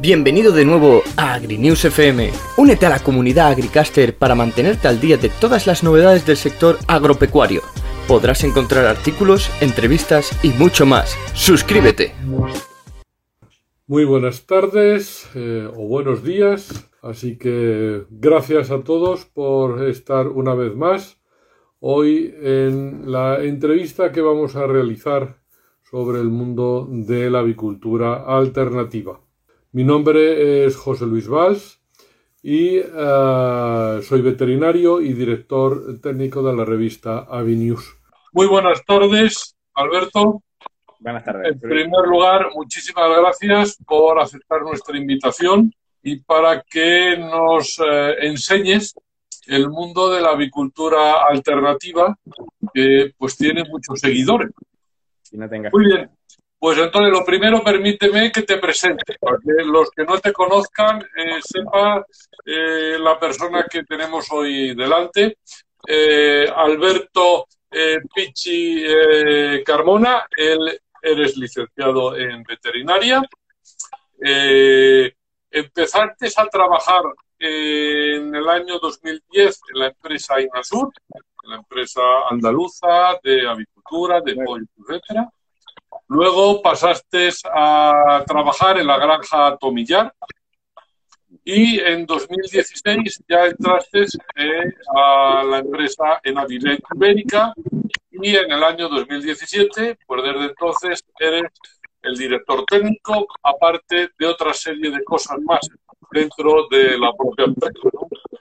Bienvenido de nuevo a AgriNews FM. Únete a la comunidad Agricaster para mantenerte al día de todas las novedades del sector agropecuario. Podrás encontrar artículos, entrevistas y mucho más. Suscríbete. Muy buenas tardes eh, o buenos días. Así que gracias a todos por estar una vez más hoy en la entrevista que vamos a realizar sobre el mundo de la avicultura alternativa. Mi nombre es José Luis Valls y eh, soy veterinario y director técnico de la revista Avinews. Muy buenas tardes, Alberto. Buenas tardes. En primer lugar, muchísimas gracias por aceptar nuestra invitación y para que nos eh, enseñes el mundo de la avicultura alternativa, que pues tiene muchos seguidores. Muy bien. Pues entonces, lo primero, permíteme que te presente, para que los que no te conozcan eh, sepan eh, la persona que tenemos hoy delante. Eh, Alberto eh, Pichi Carmona, él eres licenciado en veterinaria. empezaste a trabajar en el año 2010 en la empresa Inasur, la empresa andaluza de avicultura, de pollo, etcétera Luego pasaste a trabajar en la granja Tomillar y en 2016 ya entraste a la empresa en Avilés Ibérica y en el año 2017, pues desde entonces eres el director técnico, aparte de otra serie de cosas más dentro de la propia empresa,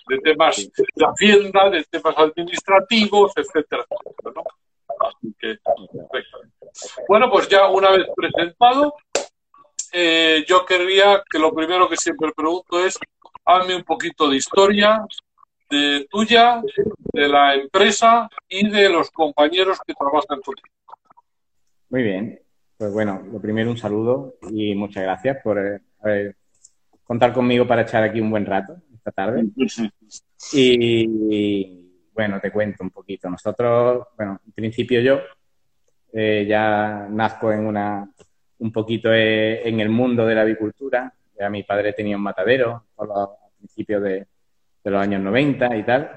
de temas de hacienda, de temas administrativos, etcétera. Así que, bueno, pues ya una vez presentado, eh, yo querría que lo primero que siempre pregunto es, hazme un poquito de historia de tuya, de la empresa y de los compañeros que trabajan contigo. Muy bien. Pues bueno, lo primero un saludo y muchas gracias por eh, contar conmigo para echar aquí un buen rato esta tarde. Y, bueno, te cuento un poquito. Nosotros, bueno, en principio yo eh, ya nazco en una, un poquito eh, en el mundo de la avicultura. Ya mi padre tenía un matadero a principios de, los años 90 y tal.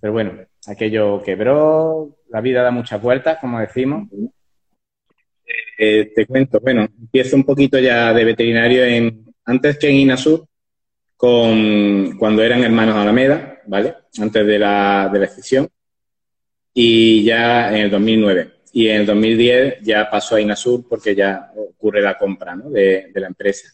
Pero bueno, aquello quebró, la vida da muchas vueltas, como decimos. Eh, te cuento, bueno, empiezo un poquito ya de veterinario en, antes que en Inasur, con, cuando eran hermanos Alameda, ¿vale? Antes de la, de la escisión. Y ya en el 2009 y en el 2010 ya pasó a Inasur porque ya ocurre la compra de, la empresa.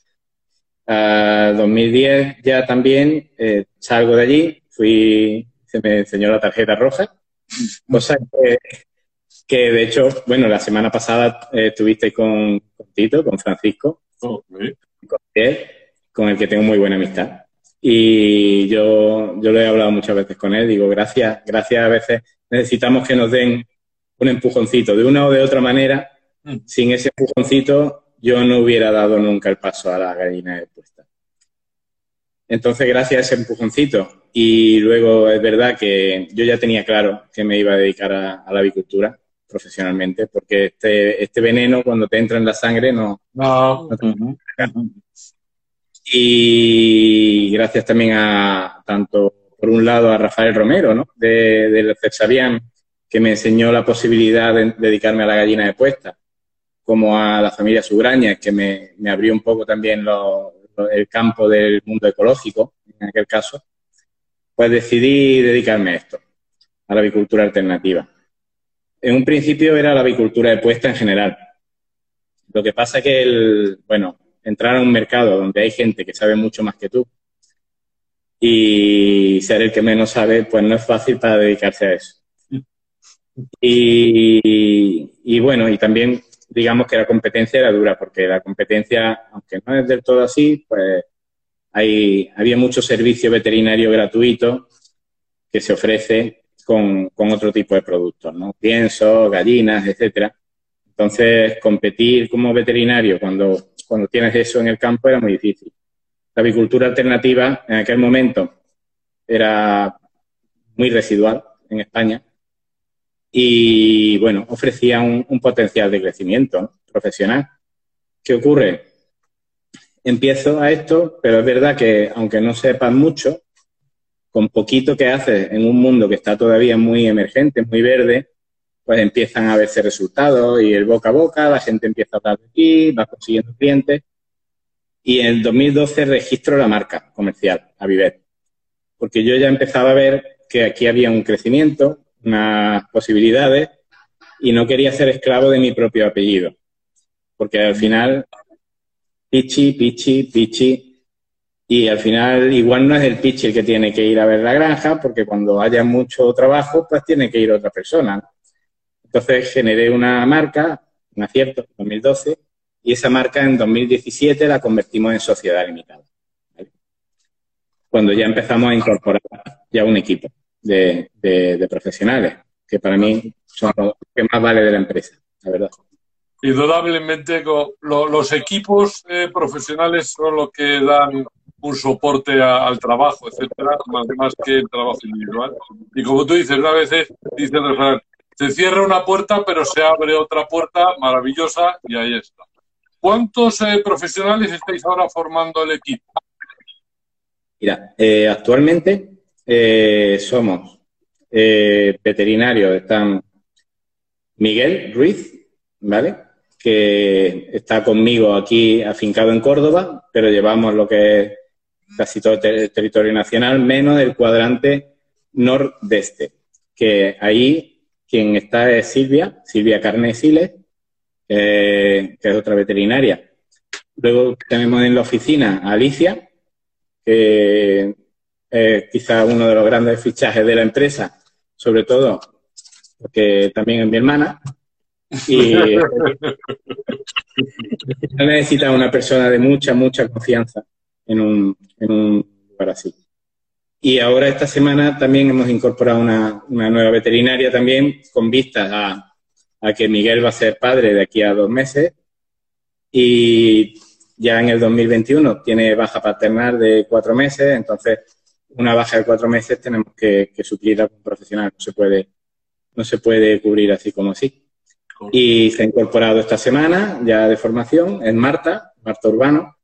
En 2010 ya también eh, salgo de allí, fui, se me enseñó la tarjeta roja, cosa que, que de hecho, bueno, la semana pasada eh, estuviste con, Tito, con Francisco, con, con el que tengo muy buena amistad. Y yo, yo lo he hablado muchas veces con él, digo, gracias, gracias a veces necesitamos que nos den un empujoncito. De una o de otra manera, mm. sin ese empujoncito, yo no hubiera dado nunca el paso a la gallina de puesta. Entonces, gracias a ese empujoncito, y luego es verdad que yo ya tenía claro que me iba a dedicar a, la avicultura profesionalmente, porque este, este veneno cuando te entra en la sangre no... no, Y gracias también a tanto, por un lado, a Rafael Romero, ¿no? De, del CEPSAVIAN, que me enseñó la posibilidad de dedicarme a la gallina de puesta, como a la familia Sugraña, que me, abrió un poco también el campo del mundo ecológico, en aquel caso, pues decidí dedicarme a esto, a la avicultura alternativa. En un principio era la avicultura de puesta en general. Lo que pasa que, el, bueno, entrar a un mercado donde hay gente que sabe mucho más que tú y ser el que menos sabe, pues no es fácil para dedicarse a eso. Y, bueno, y también digamos que la competencia era dura, porque la competencia, aunque no es del todo así, pues hay, había mucho servicio veterinario gratuito que se ofrece con, con otro tipo de productos, ¿no? Piensos, gallinas, etcétera. Entonces, competir como veterinario cuando, cuando tienes eso en el campo era muy difícil. La avicultura alternativa en aquel momento era muy residual en España y bueno, ofrecía un, potencial de crecimiento profesional. ¿Qué ocurre? empiezo a esto, pero es verdad que aunque no sepas mucho, con poquito que haces en un mundo que está todavía muy emergente, muy verde, pues empiezan a verse resultados y el boca a boca, la gente empieza a hablar de ti, vas consiguiendo clientes. Y en el 2012 registro la marca comercial, Avivet, porque yo ya empezaba a ver que aquí había un crecimiento, unas posibilidades, y no quería ser esclavo de mi propio apellido, porque al final, pichi, pichi, pichi, y al final, igual no es el pitch el que tiene que ir a ver la granja, porque cuando haya mucho trabajo, pues tiene que ir otra persona. Entonces generé una marca, un acierto, en 2012, y esa marca en 2017 la convertimos en sociedad limitada. Cuando ya empezamos a incorporar ya un equipo de, profesionales, que para mí son los que más vale de la empresa, la verdad. Indudablemente, los equipos eh, profesionales son los que dan un soporte al trabajo, etcétera, más, que el trabajo individual. Y como tú dices, a veces dice se cierra una puerta, pero se abre otra puerta maravillosa y ahí está. ¿Cuántos eh, profesionales estáis ahora formando el equipo? Mira, eh, actualmente eh, somos veterinarios, están Miguel Ruiz, ¿vale? Que está conmigo aquí afincado en Córdoba, pero llevamos lo que es casi todo el territorio nacional, menos el cuadrante nordeste, que ahí quien está es Silvia, Silvia Carnesiles, eh, que es otra veterinaria. Luego tenemos en la oficina a Alicia, que es quizá uno de los grandes fichajes de la empresa, sobre todo porque también es mi hermana. Y necesita una persona de mucha, mucha confianza en un, en un lugar así. Y ahora esta semana también hemos incorporado una, nueva veterinaria también con vistas a, a, que Miguel va a ser padre de aquí a dos meses. Y ya en el 2021 tiene baja paternal de cuatro meses, entonces una baja de cuatro meses tenemos que, que suplirla con un profesional, no se puede, no se puede cubrir así como así. Y se ha incorporado esta semana ya de formación, es Marta, Marta Urbano,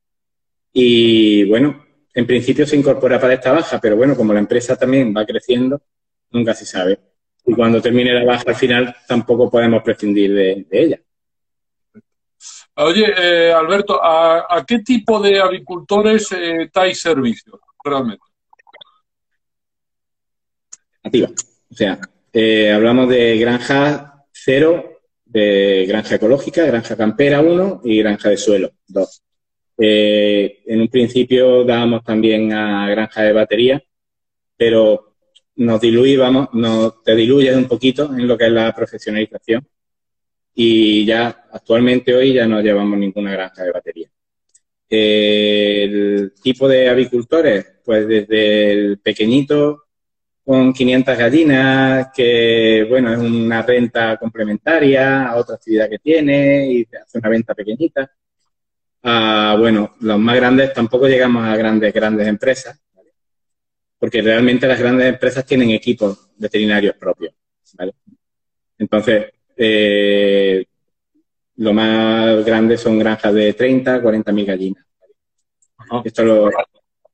y bueno, en principio se incorpora para esta baja, pero bueno, como la empresa también va creciendo, nunca se sabe. Y cuando termine la baja al final tampoco podemos prescindir de, ella. Oye, eh, Alberto, ¿a, qué tipo de avicultores eh, dais servicio realmente? Activa. O sea, eh, hablamos de granja cero, de granja ecológica, granja campera 1 y granja de suelo 2. Eh, en un principio dábamos también a granja de batería, pero nos diluíamos, nos, te diluyes un poquito en lo que es la profesionalización y ya actualmente hoy ya no llevamos ninguna granja de batería. el tipo de avicultores, pues desde el pequeñito con 500 gallinas, que bueno, es una renta complementaria a otra actividad que tiene y hace una venta pequeñita, bueno, los más grandes tampoco llegamos a grandes, grandes empresas, porque realmente las grandes empresas tienen equipos veterinarios propios, ¿vale? Entonces, eh, lo más grande son granjas de 30, 40 mil gallinas. Esto lo...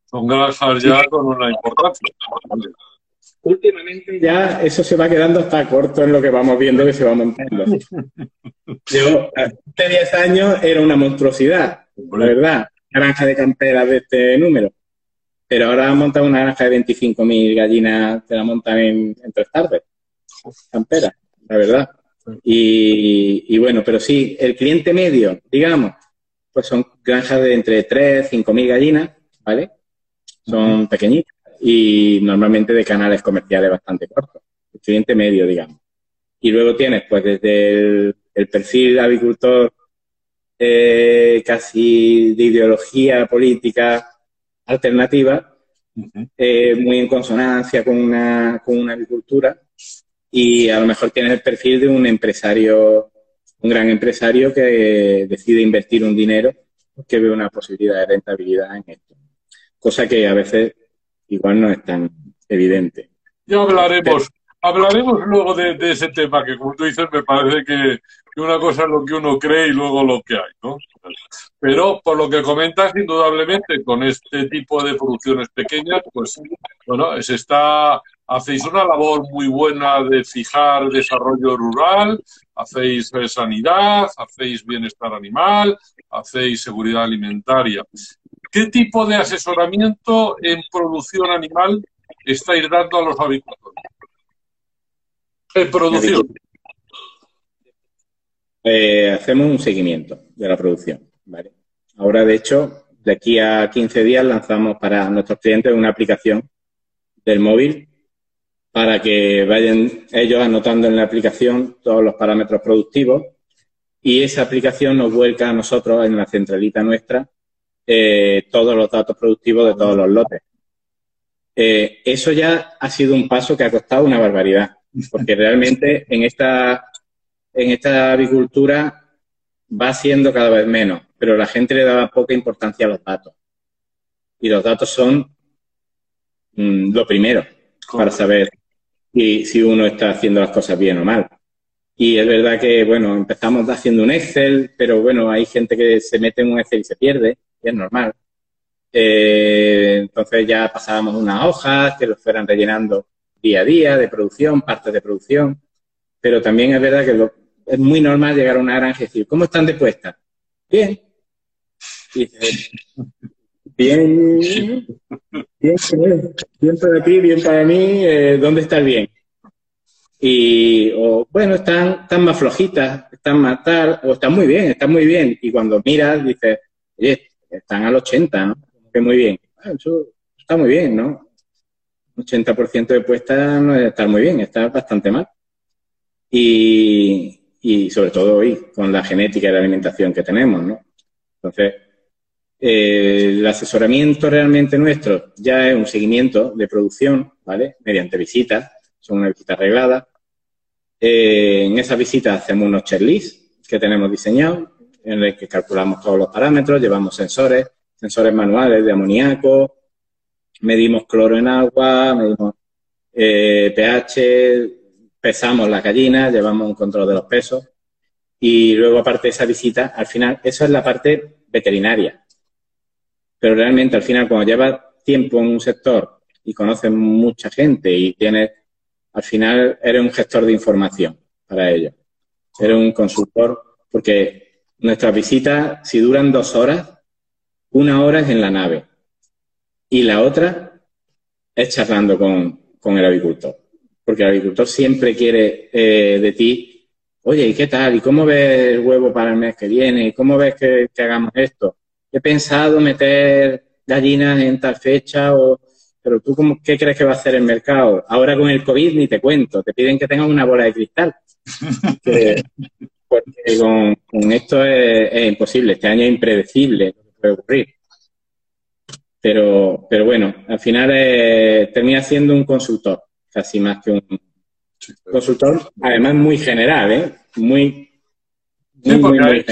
Son granjas ya con una importancia. Últimamente ya eso se va quedando hasta corto en lo que vamos viendo que se va montando. Yo, hace 10 años era una monstruosidad la verdad, granja de camperas de este número. Pero ahora montado una granja de 25.000 gallinas, te la montan en, tres tardes. Camperas, la verdad. Y, bueno, pero sí, el cliente medio, digamos, pues son granjas de entre 3, 5.000 gallinas, ¿vale? Son pequeñitas y normalmente de canales comerciales bastante cortos. El cliente medio, digamos. Y luego tienes, pues, desde el, el perfil de avicultor eh, casi de ideología política alternativa, eh, muy en consonancia con una, con una agricultura y a lo mejor tienes el perfil de un empresario, un gran empresario que decide invertir un dinero que ve una posibilidad de rentabilidad en esto. Cosa que a veces igual no es tan evidente. Ya hablaremos, hablaremos luego de, ese tema, que como tú dices, me parece que, una cosa es lo que uno cree y luego lo que hay, ¿no? Pero por lo que comentas, indudablemente, con este tipo de producciones pequeñas, pues, bueno, se está, hacéis una labor muy buena de fijar desarrollo rural, hacéis eh, sanidad, hacéis bienestar animal, hacéis seguridad alimentaria. ¿Qué tipo de asesoramiento en producción animal estáis dando a los agricultores? En producción. Eh, hacemos un seguimiento de la producción. Ahora, de hecho, de aquí a 15 días lanzamos para nuestros clientes una aplicación del móvil para que vayan ellos anotando en la aplicación todos los parámetros productivos y esa aplicación nos vuelca a nosotros en la centralita nuestra eh, todos los datos productivos de todos los lotes. Eh, eso ya ha sido un paso que ha costado una barbaridad, porque realmente en esta, en esta avicultura va siendo cada vez menos, pero la gente le daba poca importancia a los datos. Y los datos son mm, lo primero para saber si, si uno está haciendo las cosas bien o mal. Y es verdad que, bueno, empezamos haciendo un Excel, pero bueno, hay gente que se mete en un Excel y se pierde, y es normal. Eh, entonces ya pasábamos unas hojas que los fueran rellenando día a día de producción, partes de producción, pero también es verdad que es muy normal llegar a una granja y decir, ¿cómo están de puesta? Bien. bien, bien, bien para ti, bien para mí, eh, ¿dónde está bien? Y, o, bueno, están, están más flojitas, están más tal, o están muy bien, están muy bien. Y cuando miras, dices, oye, están al 80, ¿no? Que muy bien. Ah, eso está muy bien, ¿no? 80% de puesta no es estar muy bien, está bastante mal. Y, y sobre todo hoy, con la genética y la alimentación que tenemos, ¿no? Entonces, eh, el asesoramiento realmente nuestro ya es un seguimiento de producción, ¿vale? Mediante visitas, son una visita arreglada. Eh, en esa visita hacemos unos checklists que tenemos diseñados, en los que calculamos todos los parámetros, llevamos sensores, sensores manuales de amoníaco, medimos cloro en agua, medimos eh, pH, pesamos la gallina, llevamos un control de los pesos y luego aparte de esa visita, al final, eso es la parte veterinaria. Pero realmente al final cuando llevas tiempo en un sector y conoces mucha gente y tienes al final eres un gestor de información para ellos. Eres un consultor, porque nuestras visitas, si duran dos horas, una hora es en la nave y la otra es charlando con, el agricultor. Porque el agricultor siempre quiere eh, de ti, oye, ¿y qué tal? ¿Y cómo ves el huevo para el mes que viene? ¿Y cómo ves que, que hagamos esto? He pensado meter gallinas en tal fecha o pero tú, cómo, ¿qué crees que va a hacer el mercado? Ahora con el COVID ni te cuento, te piden que tengas una bola de cristal. porque con, esto es, imposible, este año es impredecible lo que puede ocurrir. Pero, pero bueno, al final eh, termina siendo un consultor, casi más que un consultor, además muy general, ¿eh? Muy, muy, muy, muy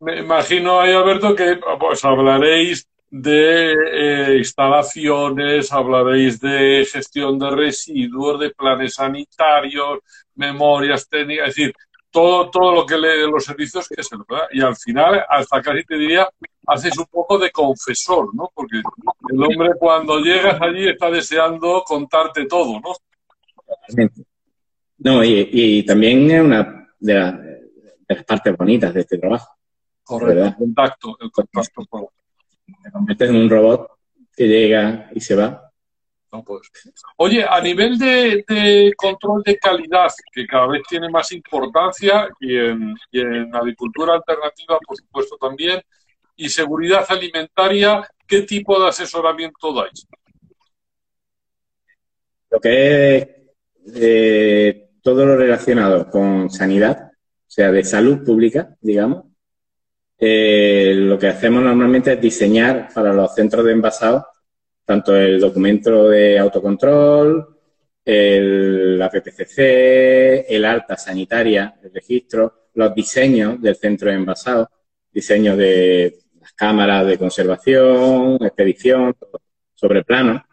Me imagino ahí, Alberto, que pues hablaréis de eh, instalaciones, hablaréis de gestión de residuos, de planes sanitarios, memorias técnicas, es decir, todo, todo lo que lee los servicios que se ¿verdad? Y al final, hasta casi te diría, haces un poco de confesor, ¿no? Porque el hombre cuando llegas allí está deseando contarte todo, ¿no? No, y, también es una de, las partes bonitas de este trabajo. Correcto, el contacto, el contacto te conviertes en un robot que llega y se va. Pues. Oye, a nivel de, control de calidad, que cada vez tiene más importancia, y en, agricultura alternativa, por supuesto, también, y seguridad alimentaria, ¿qué tipo de asesoramiento dais? Lo que es eh, todo lo relacionado con sanidad, o sea, de salud pública, digamos, eh, lo que hacemos normalmente es diseñar para los centros de envasado tanto el documento de autocontrol, el, la PPCC, el alta sanitaria, el registro, los diseños del centro de envasado, diseños de las cámaras de conservación, expedición, sobre plano.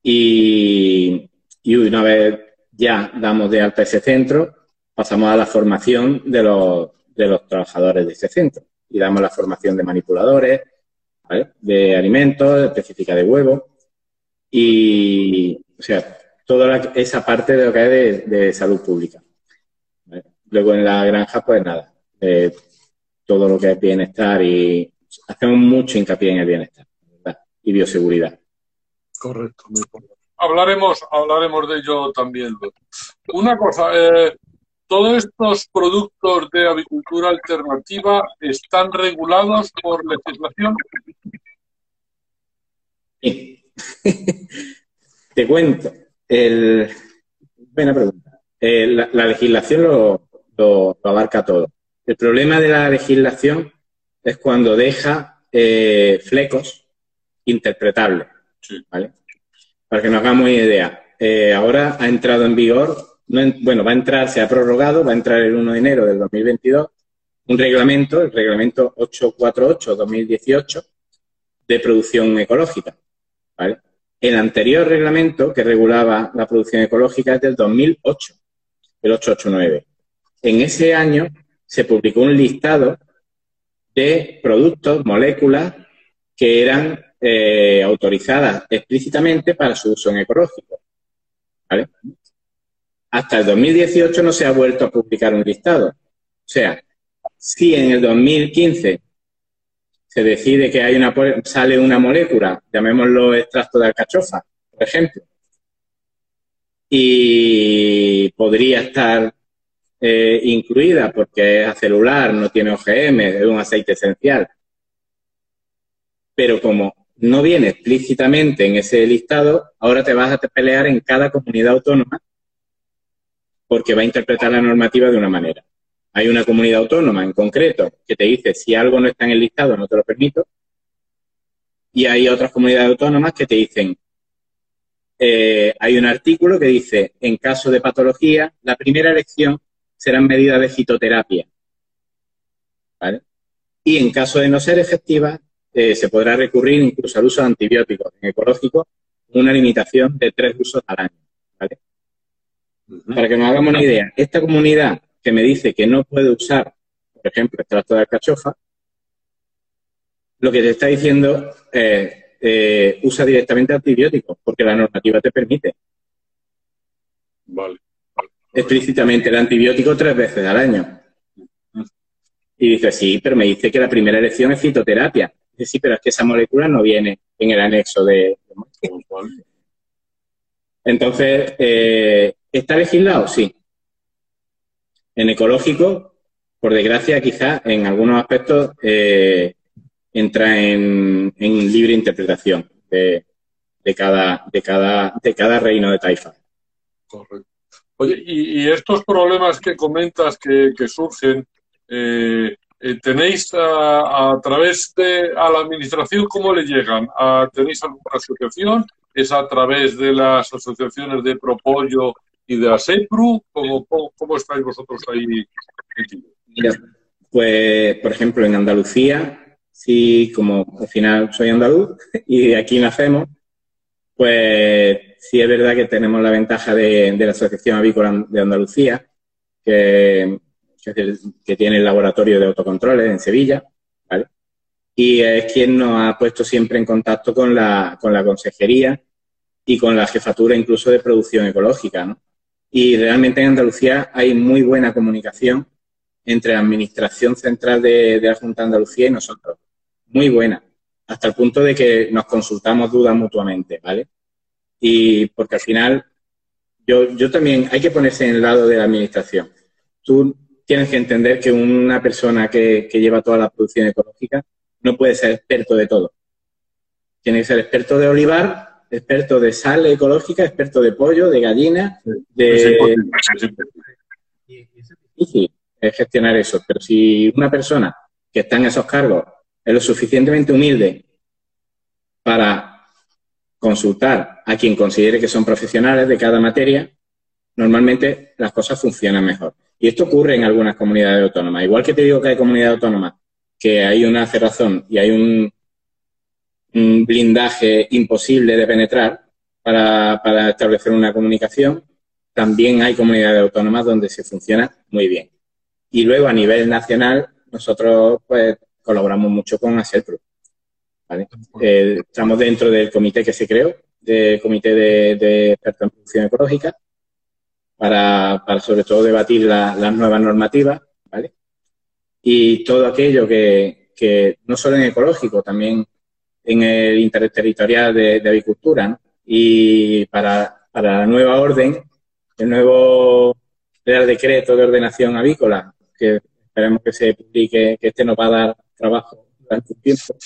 Y, y una vez ya damos de alta ese centro, pasamos a la formación de los, de los trabajadores de ese centro y damos la formación de manipuladores, de alimentos, específica de huevos y, o sea, toda esa parte de lo que es de, salud pública. Luego en la granja, pues nada, eh, todo lo que es bienestar y hacemos mucho hincapié en el bienestar y bioseguridad. Correcto. Hablaremos, hablaremos de ello también. Una cosa, eh, todos estos productos de avicultura alternativa están regulados por legislación. Te cuento. El... Buena pregunta. Eh, la, legislación lo, abarca todo. El problema de la legislación es cuando deja eh, flecos interpretables. Para que nos hagamos una idea. Eh, ahora ha entrado en vigor bueno, va a entrar, se ha prorrogado, va a entrar el 1 de enero del 2022, un reglamento, el reglamento 848-2018 de producción ecológica. El anterior reglamento que regulaba la producción ecológica es del 2008, el 889. En ese año se publicó un listado de productos, moléculas que eran eh, autorizadas explícitamente para su uso en ecológico. ¿vale? Hasta el 2018 no se ha vuelto a publicar un listado. O sea, si en el 2015 se decide que hay una, sale una molécula, llamémoslo extracto de alcachofa, por ejemplo, y podría estar eh, incluida porque es acelular, no tiene OGM, es un aceite esencial. Pero como no viene explícitamente en ese listado, ahora te vas a pelear en cada comunidad autónoma porque va a interpretar la normativa de una manera. Hay una comunidad autónoma en concreto que te dice si algo no está en el listado no te lo permito. Y hay otras comunidades autónomas que te dicen, eh, hay un artículo que dice, en caso de patología, la primera elección serán medidas de fitoterapia. Y en caso de no ser efectiva, eh, se podrá recurrir incluso al uso de antibióticos en ecológico, una limitación de tres usos al año. Para que nos hagamos una idea, esta comunidad que me dice que no puede usar, por ejemplo, extracto de alcachofa, lo que te está diciendo es eh, usa directamente antibióticos, porque la normativa te permite. Vale. Explícitamente el antibiótico tres veces al año. Y dice, sí, pero me dice que la primera elección es fitoterapia. Dice, sí, pero es que esa molécula no viene en el anexo de... Entonces, eh, ¿Está legislado? Sí. En ecológico, por desgracia, quizás en algunos aspectos eh, entra en, libre interpretación de, cada, de, cada, de cada reino de taifa. Correcto. Oye, y, estos problemas que comentas que, surgen, eh, eh, ¿tenéis a, través de a la administración cómo le llegan? ¿Tenéis alguna asociación? ¿Es a través de las asociaciones de propollo y de la SEPRU? ¿Cómo, cómo, estáis vosotros ahí? Pues, por ejemplo, en Andalucía, sí, como al final soy andaluz y de aquí nacemos, pues sí es verdad que tenemos la ventaja de, la Asociación Avícola de Andalucía, que, que, tiene el laboratorio de autocontroles en Sevilla, ¿vale? Y es quien nos ha puesto siempre en contacto con la, con la consejería y con la jefatura incluso de producción ecológica, ¿no? Y realmente en Andalucía hay muy buena comunicación entre la Administración Central de, la Junta de Andalucía y nosotros. Muy buena. Hasta el punto de que nos consultamos dudas mutuamente, ¿vale? Y porque al final, yo, yo también, hay que ponerse en el lado de la Administración. Tú tienes que entender que una persona que, que lleva toda la producción ecológica no puede ser experto de todo. Tiene que ser experto de olivar experto de sal ecológica, experto de pollo, de gallina, de... Es difícil gestionar eso, pero si una persona que está en esos cargos es lo suficientemente humilde para consultar a quien considere que son profesionales de cada materia, normalmente las cosas funcionan mejor. Y esto ocurre en algunas comunidades autónomas. Igual que te digo que hay comunidades autónomas que hay una cerrazón y hay un, un blindaje imposible de penetrar para, establecer una comunicación, también hay comunidades autónomas donde se funciona muy bien. Y luego a nivel nacional, nosotros pues colaboramos mucho con ASERPRO. ¿vale? Eh, estamos dentro del comité que se creó, del comité de, expertos en producción ecológica, para, sobre todo debatir las nuevas normativas, ¿vale? Y todo aquello que, que, no solo en ecológico, también en el interterritorial de, de avicultura. Y para, para la nueva orden, el nuevo Real Decreto de Ordenación Avícola, que esperemos que se publique, que este nos va a dar trabajo durante un tiempo,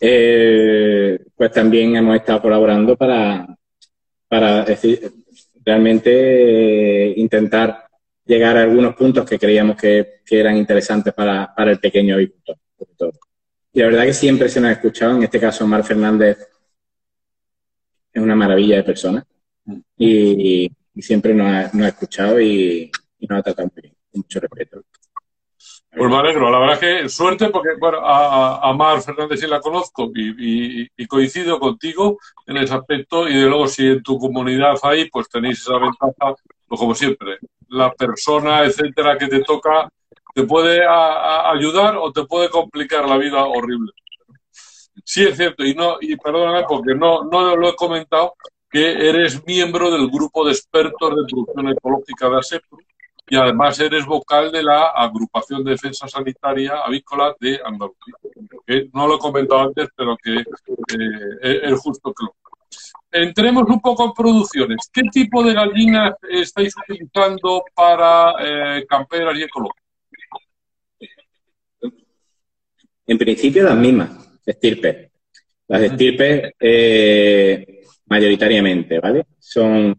eh, pues también hemos estado colaborando para, para decir, realmente eh, intentar llegar a algunos puntos que creíamos que, eran interesantes para, para, el pequeño agricultor. Y la verdad que siempre se nos ha escuchado, en este caso Mar Fernández. Es una maravilla de persona. Y, siempre nos ha, escuchado y, nos ha tratado mucho respeto. Pues me alegro, la verdad que suerte porque bueno, a, Mar Fernández sí la conozco y, coincido contigo en ese aspecto. Y de luego si en tu comunidad hay, pues tenéis esa ventaja, pues como siempre, la persona, etcétera, que te toca, te puede ayudar o te puede complicar la vida horrible. Sí es cierto, y no, y perdóname porque no, no lo he comentado, que eres miembro del grupo de expertos de producción ecológica de ASEPRO y además eres vocal de la Agrupación de Defensa Sanitaria Avícola de Andalucía. No lo he comentado antes, pero que eh, es justo que lo. Entremos un poco en producciones. ¿Qué tipo de gallinas estáis utilizando para eh, camperas y ecológicas? En principio las mismas, estirpes. Las estirpes eh, mayoritariamente, ¿vale? Son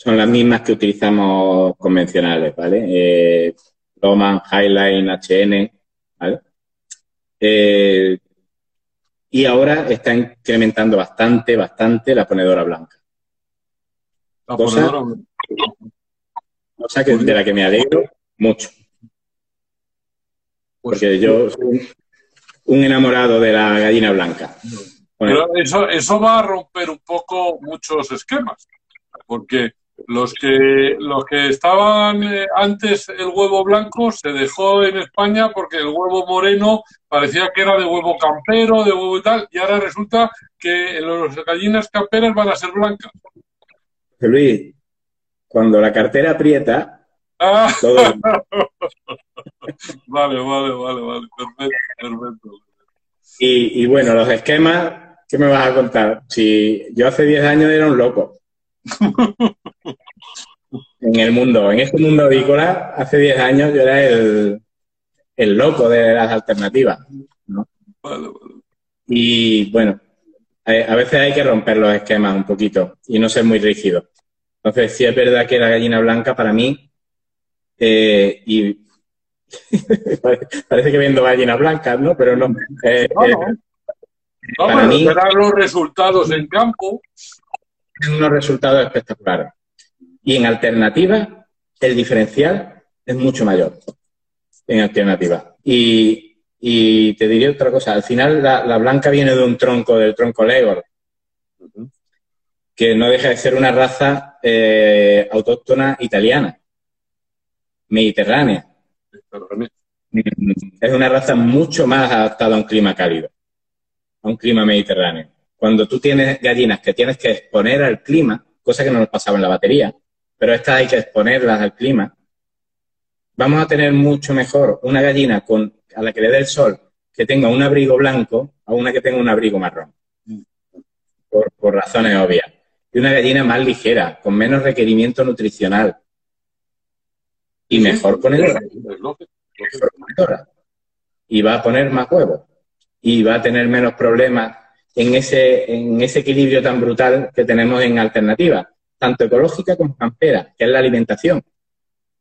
son las mismas que utilizamos convencionales, ¿vale? Eh, Roman, Highline, HN, ¿vale? Eh, y ahora está incrementando bastante, bastante la ponedora blanca. La ponedora blanca. Cosa que, de la que me alegro mucho. Pues Porque yo soy un enamorado de la gallina blanca. Pero eso, eso va a romper un poco muchos esquemas. Porque los que, los que estaban eh, antes el huevo blanco se dejó en España porque el huevo moreno parecía que era de huevo campero, de huevo y tal, y ahora resulta que las gallinas camperas van a ser blancas. Luis, cuando la cartera aprieta, ah. vale, vale, vale, vale, perfecto, perfecto. Y, y bueno, los esquemas, ¿qué me vas a contar? Si yo hace 10 años era un loco en el mundo, en este mundo avícola, hace 10 años yo era el, loco de las alternativas. Y bueno, a veces hay que romper los esquemas un poquito y no ser muy rígido. Entonces, sí es verdad que la gallina blanca para mí, eh, y parece que viendo gallinas blancas, ¿no? Pero no. Eh, eh, para mí, los resultados en campo unos resultados espectaculares. Y en alternativa, el diferencial es mucho mayor. En alternativa. Y, te diría otra cosa. Al final, la, blanca viene de un tronco, del tronco Legor, que no deja de ser una raza eh, autóctona italiana, mediterránea. Es una raza mucho más adaptada a un clima cálido, a un clima mediterráneo cuando tú tienes gallinas que tienes que exponer al clima, cosa que no nos pasaba en la batería, pero estas hay que exponerlas al clima, vamos a tener mucho mejor una gallina con, a la que le dé el sol que tenga un abrigo blanco a una que tenga un abrigo marrón, por, razones obvias. Y una gallina más ligera, con menos requerimiento nutricional y mejor ponedora. Y va a poner más huevos y va a tener menos problemas en ese, en ese equilibrio tan brutal que tenemos en alternativa, tanto ecológica como campera, que es la alimentación.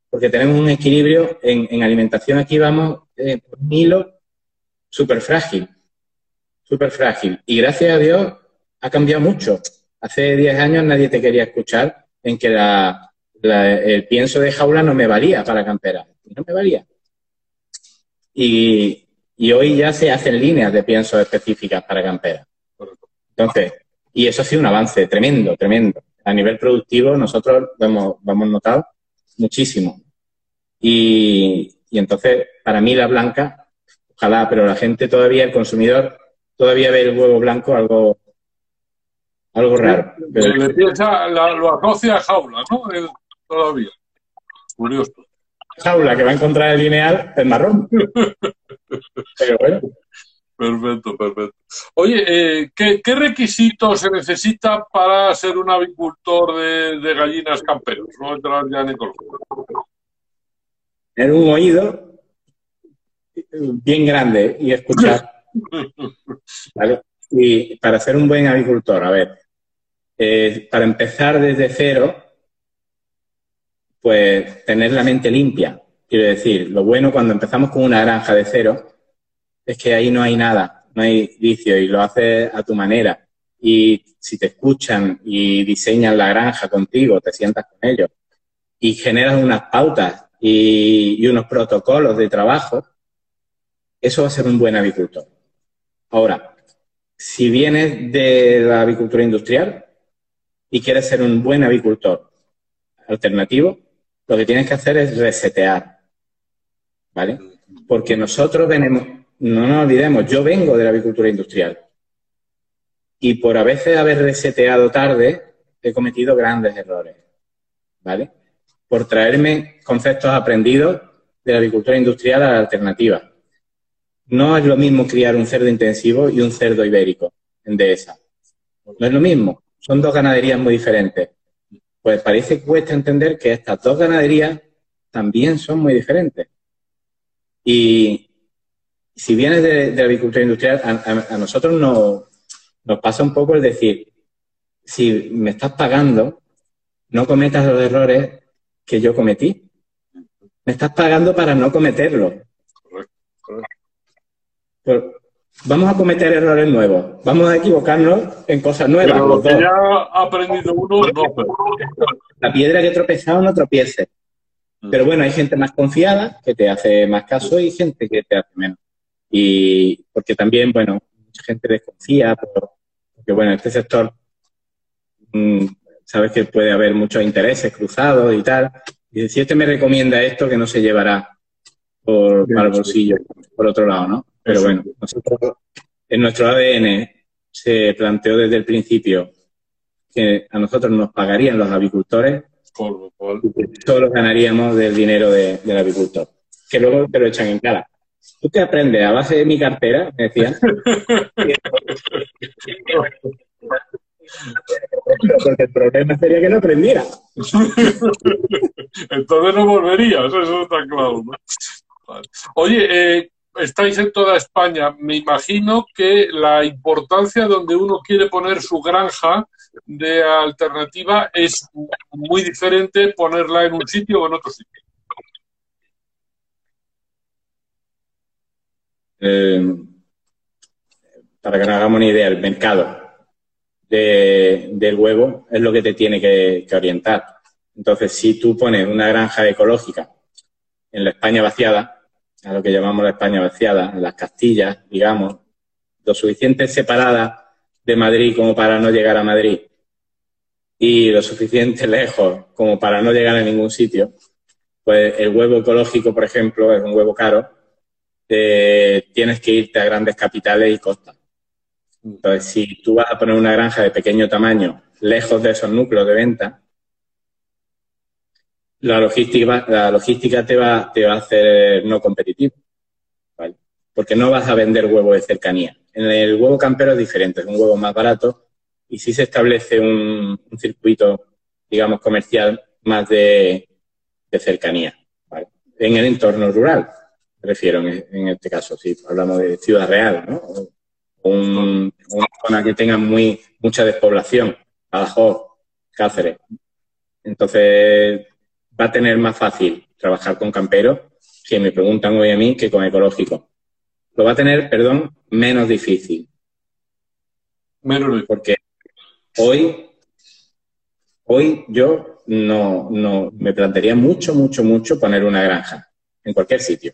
Porque tenemos un equilibrio en, alimentación, aquí vamos eh, un hilo súper frágil, súper frágil. Y gracias a Dios ha cambiado mucho. Hace 10 años nadie te quería escuchar en que la, el pienso de jaula no me valía para campera. No me valía. Y, y hoy ya se hacen líneas de pienso específicas para campera. Entonces, y eso ha sido un avance tremendo, tremendo. a nivel productivo nosotros lo hemos, lo hemos notado muchísimo. Y, y entonces, para mí la blanca, ojalá, pero la gente todavía, el consumidor, todavía ve el huevo blanco algo algo raro. Pero... La, lo asocia a jaula, ¿no? El, todavía. Curioso. Jaula que va a encontrar el lineal es marrón. pero bueno. Perfecto, perfecto. Oye, eh, ¿qué, ¿qué, requisitos se necesita para ser un avicultor de, de gallinas camperos? No entrar ya en ecología. Tener un oído bien grande y escuchar. ¿Vale? Y para ser un buen avicultor, a ver, eh, para empezar desde cero, pues tener la mente limpia. Quiero decir, lo bueno cuando empezamos con una granja de cero es que ahí no hay nada, no hay vicio y lo haces a tu manera. Y si te escuchan y diseñan la granja contigo, te sientas con ellos y generas unas pautas y, unos protocolos de trabajo, eso va a ser un buen avicultor. Ahora, si vienes de la avicultura industrial y quieres ser un buen avicultor alternativo, lo que tienes que hacer es resetear. ¿Vale? Porque nosotros venimos, no nos olvidemos, yo vengo de la avicultura industrial. Y por a veces haber reseteado tarde, he cometido grandes errores. ¿Vale? Por traerme conceptos aprendidos de la avicultura industrial a la alternativa. No es lo mismo criar un cerdo intensivo y un cerdo ibérico en dehesa. No es lo mismo. Son dos ganaderías muy diferentes. Pues parece que cuesta entender que estas dos ganaderías también son muy diferentes. Y si vienes de, de la agricultura industrial, a, a, a nosotros nos, nos pasa un poco el decir, si me estás pagando, no cometas los errores que yo cometí. Me estás pagando para no cometerlos. Correcto, correcto. Vamos a cometer errores nuevos, vamos a equivocarnos en cosas nuevas. Pero lo que ya ha aprendido uno, no. Pero... La piedra que tropezado no tropiece. Pero bueno, hay gente más confiada que te hace más caso y gente que te hace menos. Y porque también, bueno, mucha gente desconfía, pero, porque bueno, este sector, mmm, sabes que puede haber muchos intereses cruzados y tal. Y si este me recomienda esto, que no se llevará por, para el bolsillo, por otro lado, ¿no? Pero bueno, nosotros en nuestro ADN se planteó desde el principio que a nosotros nos pagarían los avicultores Por, por... y que solo ganaríamos del dinero de, del avicultor, que luego te lo echan en cara. ¿Tú qué aprendes? A base de mi cartera, me decían. Porque el problema sería que no aprendiera. Entonces no volverías, eso está claro. ¿no? Vale. Oye, eh, estáis en toda España. Me imagino que la importancia donde uno quiere poner su granja de alternativa es muy diferente ponerla en un sitio o en otro sitio. Eh, para que nos hagamos una idea, el mercado de, del huevo es lo que te tiene que, que orientar. Entonces, si tú pones una granja ecológica en la España vaciada, a lo que llamamos la España vaciada, las Castillas, digamos, lo suficiente separada de Madrid como para no llegar a Madrid y lo suficiente lejos como para no llegar a ningún sitio, pues el huevo ecológico, por ejemplo, es un huevo caro, eh, tienes que irte a grandes capitales y costas. Entonces, si tú vas a poner una granja de pequeño tamaño, lejos de esos núcleos de venta, la logística, la logística te, va, te va a hacer no competitivo. Porque no vas a vender huevo de cercanía. En el huevo campero es diferente, es un huevo más barato y sí se establece un, un circuito, digamos, comercial más de, de cercanía. En el entorno rural, me refiero en, en, este caso, si hablamos de Ciudad Real, ¿no? Un, una zona que tenga muy, mucha despoblación, Badajoz, Cáceres. Entonces, va a tener más fácil trabajar con camperos, que me preguntan hoy a mí, que con ecológico. Lo va a tener, perdón, menos difícil. Menos difícil. Porque hoy, hoy yo no, no me plantearía mucho, mucho, mucho poner una granja en cualquier sitio.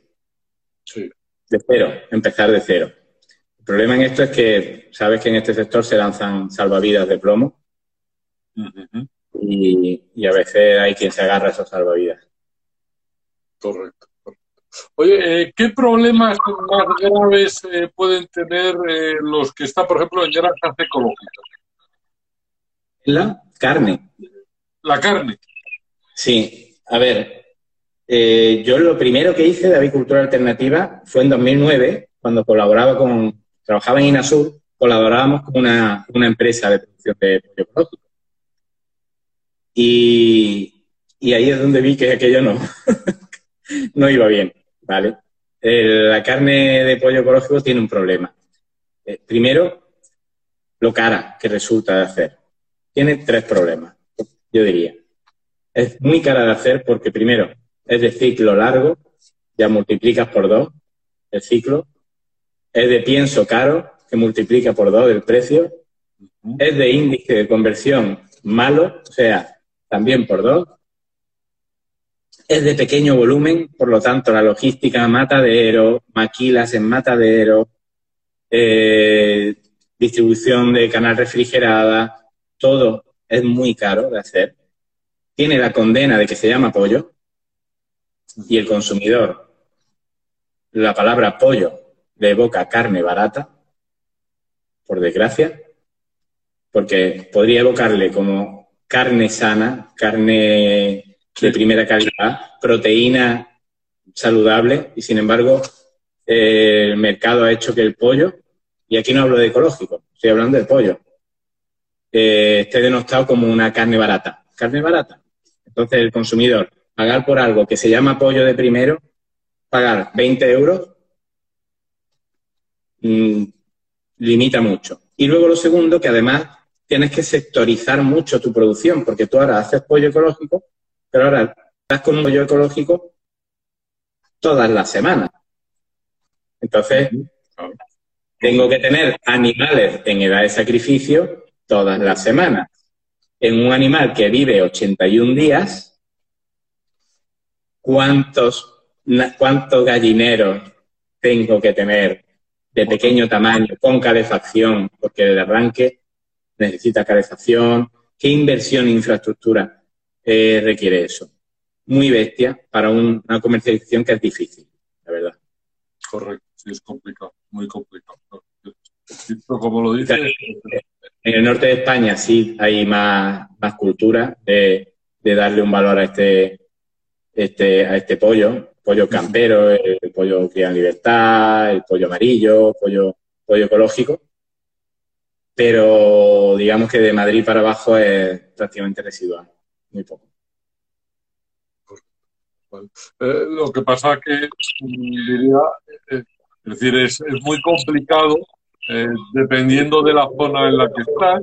Sí. De cero, empezar de cero. El problema en esto es que sabes que en este sector se lanzan salvavidas de plomo. Uh -huh. Y, a veces hay quien se agarra a esos salvavidas. Correcto. Oye, eh, ¿qué problemas más graves eh, pueden tener eh, los que están, por ejemplo, en granjas ecológicas? La carne. La carne. Sí, a ver, yo lo primero que hice de avicultura alternativa fue en 2009, cuando colaboraba con, trabajaba en INASUR, colaborábamos con una, una empresa de producción de pollo ecológico. Y, y ahí es donde vi que aquello no, no iba bien, ¿vale? la carne de pollo ecológico tiene un problema. Eh, primero, lo cara que resulta de hacer. Tiene tres problemas, yo diría. Es muy cara de hacer porque primero es de ciclo largo, ya multiplicas por dos el ciclo. Es de pienso caro, que multiplica por dos el precio. Es de índice de conversión malo, o sea, también por dos. Es de pequeño volumen, por lo tanto, la logística matadero, maquilas en matadero, eh, distribución de canal refrigerada, todo es muy caro de hacer. Tiene la condena de que se llama pollo y el consumidor, la palabra pollo le evoca carne barata, por desgracia, porque podría evocarle como carne sana, carne de primera calidad, proteína saludable y sin embargo eh, el mercado ha hecho que el pollo, y aquí no hablo de ecológico, estoy hablando del pollo, eh, esté denostado como una carne barata. Carne barata. Entonces el consumidor, pagar por algo que se llama pollo de primero, pagar 20 euros, mm, limita mucho. Y luego lo segundo, que además tienes que sectorizar mucho tu producción, porque tú ahora haces pollo ecológico, pero ahora estás con un pollo ecológico todas las semanas. Entonces, tengo que tener animales en edad de sacrificio todas las semanas. En un animal que vive 81 días, ¿cuántos, cuántos gallineros tengo que tener de pequeño tamaño, con calefacción? Porque el arranque necesita calefacción, qué inversión en infraestructura eh, requiere eso. Muy bestia para una comercialización que es difícil, la verdad. Correcto, sí, es complicado, muy complicado. Como lo dice... En el norte de España sí hay más, más cultura de, darle un valor a este, este, a este pollo, pollo campero, el, pollo criado en libertad, el pollo amarillo, pollo, pollo ecológico pero digamos que de Madrid para abajo es prácticamente residual, muy poco. Eh, lo que pasa que diría, eh, es decir, es, muy complicado eh, dependiendo de la zona en la que estás,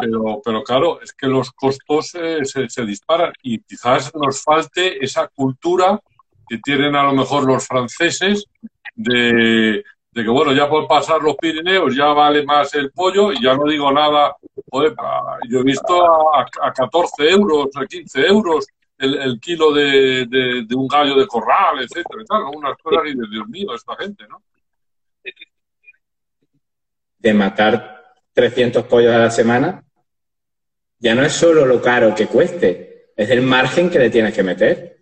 pero, pero claro, es que los costos se, se disparan y quizás nos falte esa cultura que tienen a lo mejor los franceses de, de que bueno, ya por pasar los Pirineos ya vale más el pollo y ya no digo nada, joder, yo he visto a, 14 euros, a 15 euros el, kilo de, un gallo de corral, etcétera, unas cosas y de Dios mío, esta gente, ¿no? De matar 300 pollos a la semana, ya no es solo lo caro que cueste, es el margen que le tienes que meter.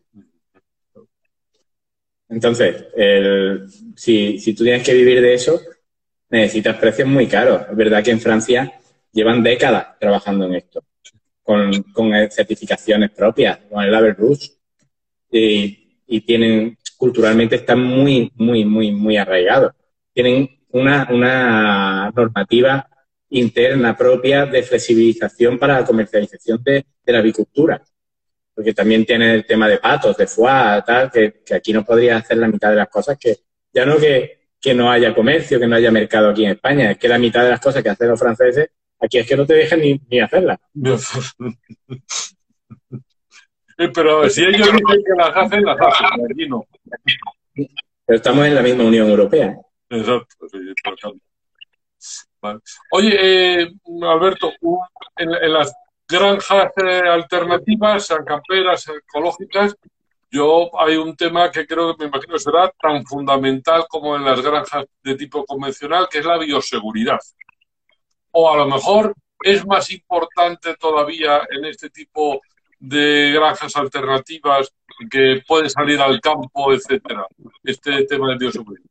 Entonces, si, tú tienes que vivir de eso, necesitas precios muy caros. Es verdad que en Francia llevan décadas trabajando en esto, con, certificaciones propias, con el Label y, tienen, culturalmente están muy, muy, muy, muy arraigados. Tienen una, normativa interna propia de flexibilización para la comercialización de la avicultura porque también tiene el tema de patos, de foie, tal, que, aquí no podría hacer la mitad de las cosas que, ya no que, no haya comercio, que no haya mercado aquí en España, es que la mitad de las cosas que hacen los franceses, aquí es que no te dejan ni, ni hacerlas. Pero si ellos dicen que las hacen, las hacen, aquí no. Pero estamos en la misma Unión Europea. Exacto, Oye, eh, Alberto, en, las granjas eh, alternativas, sean camperas, ecológicas, yo hay un tema que creo que me imagino será tan fundamental como en las granjas de tipo convencional, que es la bioseguridad. O a lo mejor es más importante todavía en este tipo de granjas alternativas que puede salir al campo, etcétera, este tema de bioseguridad?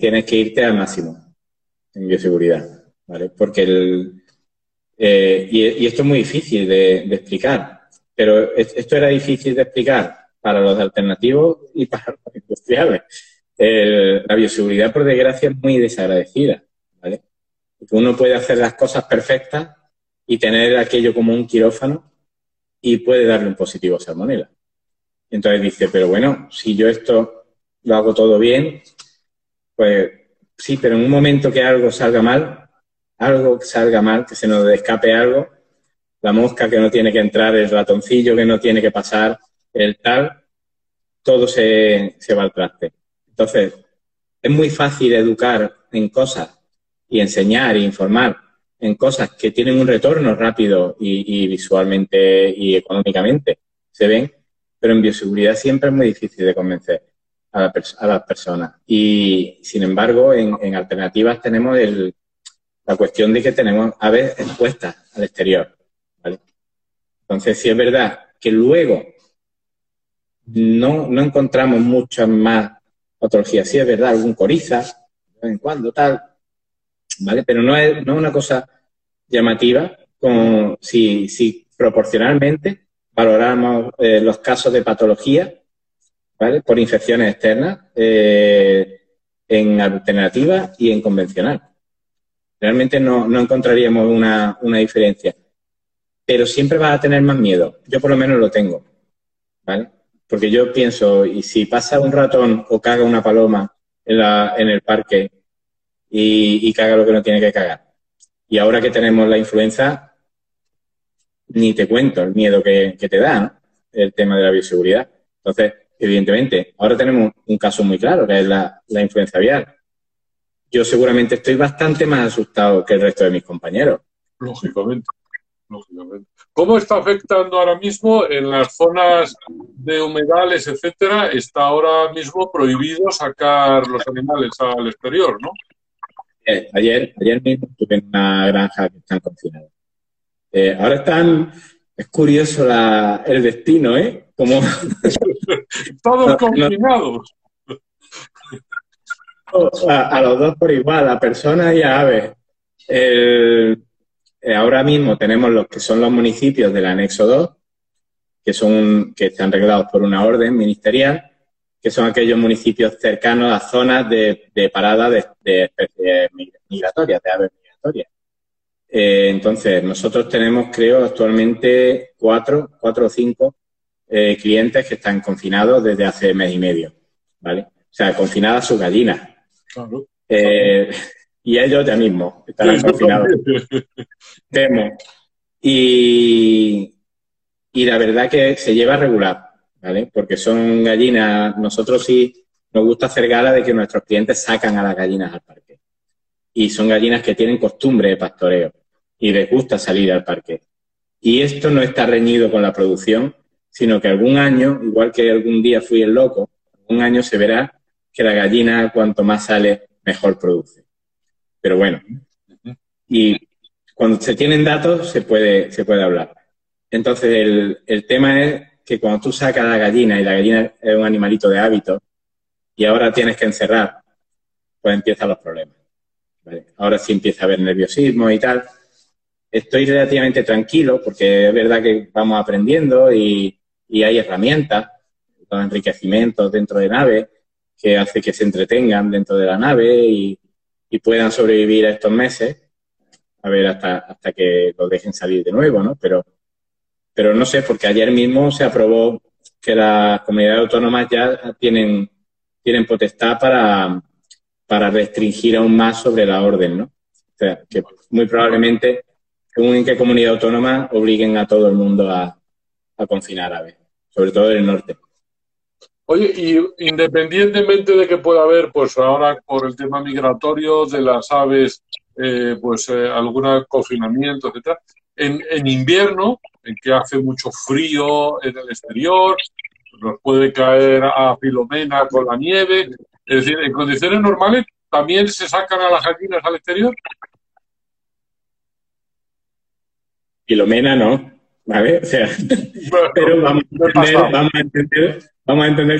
Tienes que, irte al máximo en bioseguridad, ¿vale? Porque el, eh, y, esto es muy difícil de, explicar, pero esto era difícil de explicar para los alternativos y para los industriales. la bioseguridad, por desgracia, es muy desagradecida, ¿vale? Uno puede hacer las cosas perfectas y tener aquello como un quirófano y puede darle un positivo a salmonela. Entonces dice, pero bueno, si yo esto lo hago todo bien, pues sí, pero en un momento que algo salga mal, algo que salga mal, que se nos escape algo, la mosca que no tiene que entrar, el ratoncillo que no tiene que pasar, el tal, todo se, se va al traste. Entonces, es muy fácil educar en cosas y enseñar e informar en cosas que tienen un retorno rápido y, visualmente y económicamente se ven, pero en bioseguridad siempre es muy difícil de convencer a, las personas. Y sin embargo, en, alternativas tenemos la cuestión de que tenemos aves expuestas al exterior. Entonces, si es verdad que luego no, no encontramos muchas más patologías, sí es verdad, algún coriza, de vez en cuando, tal, ¿vale? Pero no es, no es una cosa llamativa como si, si proporcionalmente valoramos eh, los casos de patología, ¿vale? Por infecciones externas eh, en alternativa y en convencional. Realmente no, no encontraríamos una, una, diferencia. Pero siempre vas a tener más miedo. Yo por lo menos lo tengo, ¿vale? Porque yo pienso, y si pasa un ratón o caga una paloma en, la, en el parque y, caga lo que no tiene que cagar. Y ahora que tenemos la influenza, ni te cuento el miedo que, te da el tema de la bioseguridad. Entonces, evidentemente, ahora tenemos un caso muy claro, que es la, la influenza aviar. Yo seguramente estoy bastante más asustado que el resto de mis compañeros. Lógicamente, lógicamente. ¿Cómo está afectando ahora mismo en las zonas de humedales, etcétera? Está ahora mismo prohibido sacar los animales al exterior, ¿no? Eh, ayer, ayer mismo estuve en una granja que están confinados. Eh, ahora están, es curioso la, el destino, ¿eh? Como... Todos confinados. A, los dos por igual, a personas y a aves. Eh, ahora mismo tenemos los que son los municipios del anexo 2, que, son, que están reglados por una orden ministerial, que son aquellos municipios cercanos a zonas de, parada de, especies migratorias, de aves migratorias. Eh, entonces, nosotros tenemos, creo, actualmente cuatro, cuatro o cinco eh, clientes que están confinados desde hace mes y medio, ¿vale? O sea, confinadas sus gallinas. Eh, y ellos ya mismo estarán confinados. Temo. Y, y la verdad que se lleva regular. ¿vale? Porque son gallinas, nosotros sí nos gusta hacer gala de que nuestros clientes sacan a las gallinas al parque. Y son gallinas que tienen costumbre de pastoreo y les gusta salir al parque. Y esto no está reñido con la producción, sino que algún año, igual que algún día fui el loco, algún año se verá que la gallina cuanto más sale, mejor produce. Pero bueno, y cuando se tienen datos se puede, se puede hablar. Entonces el, el tema es que cuando tú sacas a la gallina y la gallina es un animalito de hábito y ahora tienes que encerrar, pues empiezan los problemas. Ahora sí empieza a haber nerviosismo y tal. Estoy relativamente tranquilo porque es verdad que vamos aprendiendo y, hay herramientas, los enriquecimientos dentro de nave que hace que se entretengan dentro de la nave y, y puedan sobrevivir a estos meses, a ver hasta, hasta que los dejen salir de nuevo, ¿no? Pero pero no sé, porque ayer mismo se aprobó que las comunidades autónomas ya tienen, tienen potestad para, para restringir aún más sobre la orden, ¿no? O sea, que muy probablemente, según en qué comunidad autónoma, obliguen a todo el mundo a, a confinar aves, sobre todo en el norte. Oye, y independientemente de que pueda haber, pues ahora por el tema migratorio de las aves, eh, pues eh, algún confinamiento, etcétera, en, en invierno en que hace mucho frío en el exterior, nos puede caer a Filomena con la nieve. Es decir, en condiciones normales también se sacan a las gallinas al exterior. Filomena no, ¿vale? O sea, pero vamos a, entender,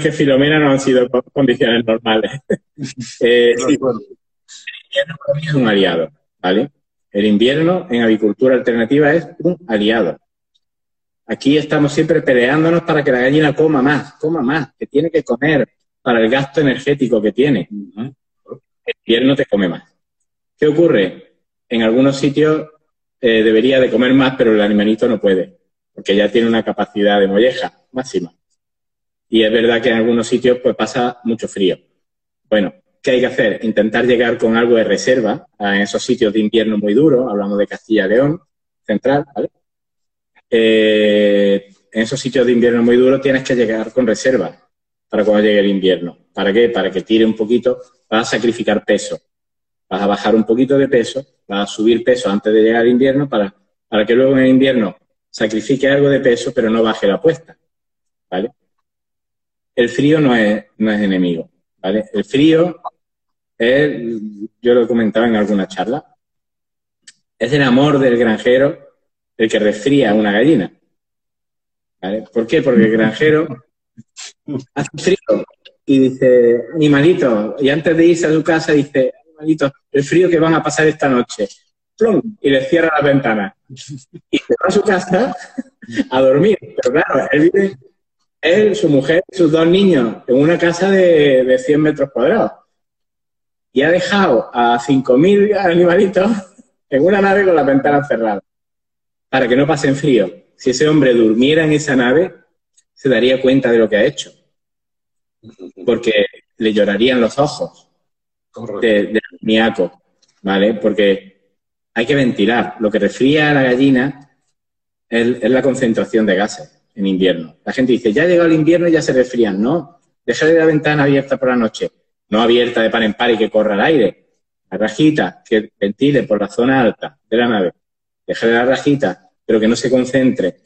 que Filomena no han sido condiciones normales. eh, sí, el invierno es un aliado, ¿vale? El invierno en avicultura alternativa es un aliado. Aquí estamos siempre peleándonos para que la gallina coma más, coma más, que tiene que comer para el gasto energético que tiene. El invierno te come más. ¿Qué ocurre? En algunos sitios eh, debería de comer más, pero el animalito no puede, porque ya tiene una capacidad de molleja máxima. Y es verdad que en algunos sitios pues pasa mucho frío. Bueno, ¿qué hay que hacer? Intentar llegar con algo de reserva a esos sitios de invierno muy duros, hablamos de Castilla León, central, ¿vale? Eh, en esos sitios de invierno muy duros tienes que llegar con reserva para cuando llegue el invierno. ¿Para qué? Para que tire un poquito, vas a sacrificar peso, vas a bajar un poquito de peso, vas a subir peso antes de llegar al invierno para, para que luego en el invierno sacrifique algo de peso pero no baje la apuesta. ¿Vale? El frío no es, no es enemigo. ¿vale? El frío es, yo lo comentaba en alguna charla, es el amor del granjero el que resfría a una gallina. ¿Vale? ¿Por qué? Porque el granjero hace frío y dice, animalito, y antes de irse a su casa dice, animalito, el frío que van a pasar esta noche. ¡Plum! Y le cierra la ventana. Y se va a su casa a dormir. Pero claro, él vive, él, su mujer y sus dos niños en una casa de, de 100 metros cuadrados. Y ha dejado a 5.000 animalitos en una nave con la ventana cerrada para que no pasen frío. Si ese hombre durmiera en esa nave, se daría cuenta de lo que ha hecho. Porque le llorarían los ojos de, de ¿vale? Porque hay que ventilar. Lo que resfría a la gallina es, la concentración de gases en invierno. La gente dice, ya llegado el invierno y ya se resfrían. No, déjale la ventana abierta por la noche. No abierta de par en par y que corra el aire. La rajita que ventile por la zona alta de la nave dejarle la rajita, pero que no se concentre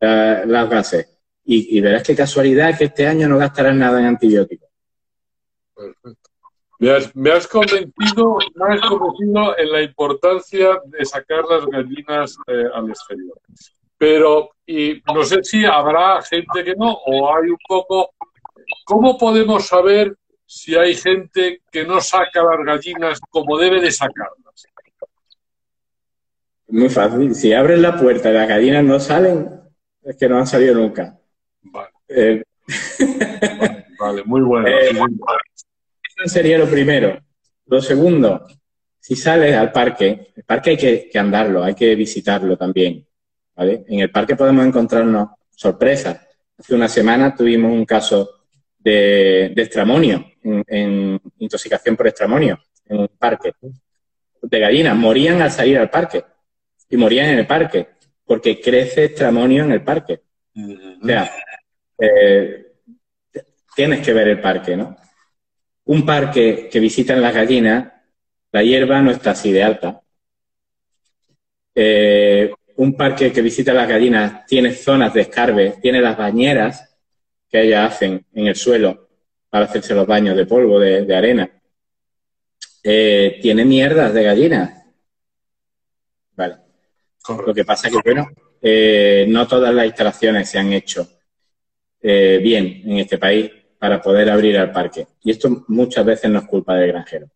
uh, las gases. Y, verás qué casualidad que este año no gastarás nada en antibióticos. Perfecto. Me has, me has, convencido, me has convencido en la importancia de sacar las gallinas eh, al exterior. Pero, y no sé si habrá gente que no, o hay un poco. ¿Cómo podemos saber si hay gente que no saca las gallinas como debe de sacarlas? Muy fácil. Si abres la puerta y las gallinas no salen, es que no han salido nunca. Vale. Eh, vale, muy bueno. Eh, eso sería lo primero. Lo segundo, si sales al parque, el parque hay que, andarlo, hay que visitarlo también. ¿Vale? En el parque podemos encontrarnos sorpresas. Hace una semana tuvimos un caso de, de estramonio, en, intoxicación por estramonio, en un parque de gallinas. Morían al salir al parque y morían en el parque, porque crece estramonio en el parque. O sea, eh, tienes que ver el parque, ¿no? Un parque que visitan las gallinas, la hierba no está así de alta. Eh, un parque que visita las gallinas tiene zonas de escarbe, tiene las bañeras que ellas hacen en el suelo para hacerse los baños de polvo, de, arena. Eh, tiene mierdas de gallinas. Vale. Lo que pasa que, bueno, eh, no todas las instalaciones se han hecho eh, bien en este país para poder abrir al parque. Y esto muchas veces no es culpa del granjero.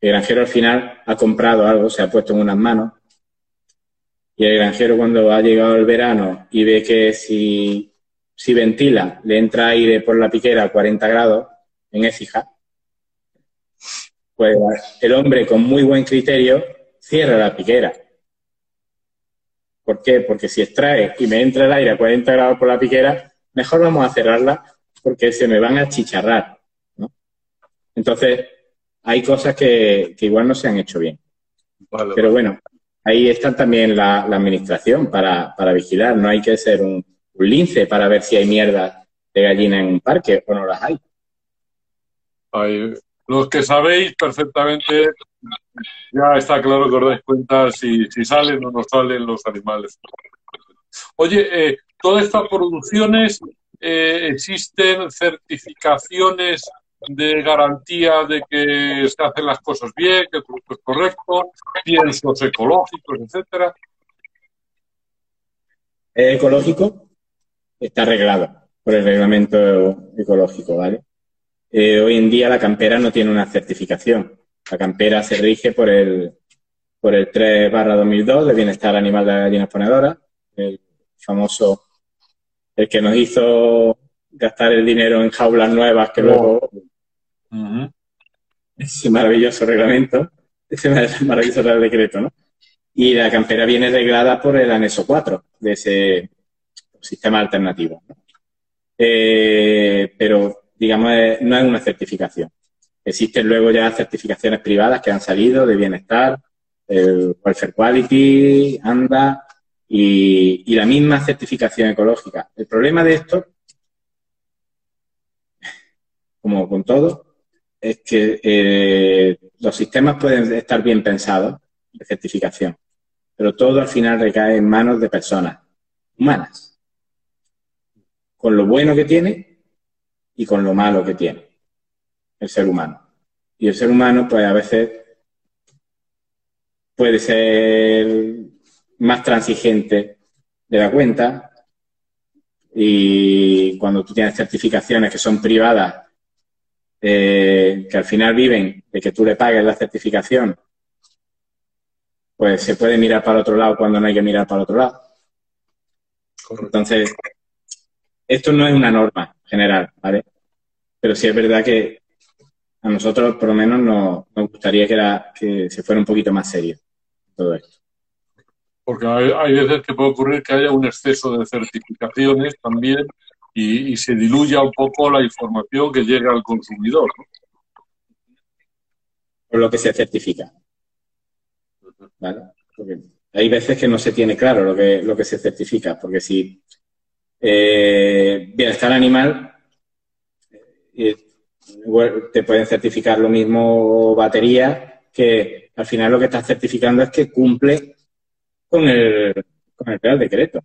El granjero al final ha comprado algo, se ha puesto en unas manos, y el granjero cuando ha llegado el verano y ve que si, si ventila, le entra aire por la piquera a 40 grados en Écija, pues el hombre con muy buen criterio cierra la piquera ¿Por qué? Porque si extrae y me entra el aire a 40 grados por la piquera, mejor vamos a cerrarla porque se me van a chicharrar. ¿no? Entonces, hay cosas que, igual no se han hecho bien. Pero bueno, ahí está también la, administración para, vigilar. No hay que ser un, lince para ver si hay mierda de gallina en un parque o no las hay. hay los que sabéis perfectamente ya está claro que os dais cuenta si, si salen o no salen los animales. Oye, eh, todas estas producciones eh, existen certificaciones de garantía de que se hacen las cosas bien, que el producto es correcto, piensos ecológicos, etcétera. es ecológico, está arreglado por el reglamento ecológico, ¿vale? Eh, hoy en día la campera no tiene una certificación. La campera se rige por el, por el 3 barra 2002 de bienestar animal de la gallina ponedora, el famoso, el que nos hizo gastar el dinero en jaulas nuevas que luego... Ese maravilloso reglamento, ese maravilloso decreto, ¿no? Y la campera viene reglada por el anexo 4 de ese sistema alternativo. Eh, pero, digamos, no es una certificación. Existen luego ya certificaciones privadas que han salido de bienestar, el Welfare Quality, ANDA y, la misma certificación ecológica. El problema de esto, como con todo, es que eh, los sistemas pueden estar bien pensados de certificación, pero todo al final recae en manos de personas humanas con lo bueno que tiene y con lo malo que tiene el ser humano. Y el ser humano, pues a veces puede ser más transigente de la cuenta y cuando tú tienes certificaciones que son privadas, eh, que al final viven de que tú le pagues la certificación, pues se puede mirar para otro lado cuando no hay que mirar para otro lado. Entonces, esto no es una norma general, ¿vale? Pero sí es verdad que a nosotros, por lo menos, nos, gustaría que, era, que se fuera un poquito más serio todo esto. Porque hay, veces que puede ocurrir que haya un exceso de certificaciones también y, se diluya un poco la información que llega al consumidor. ¿no? Por lo que se certifica. Hay veces que no se tiene claro lo que, lo que se certifica, porque si eh, bienestar animal, eh, te pueden certificar lo mismo batería, que al final lo que estás certificando es que cumple con el, con el Real Decreto.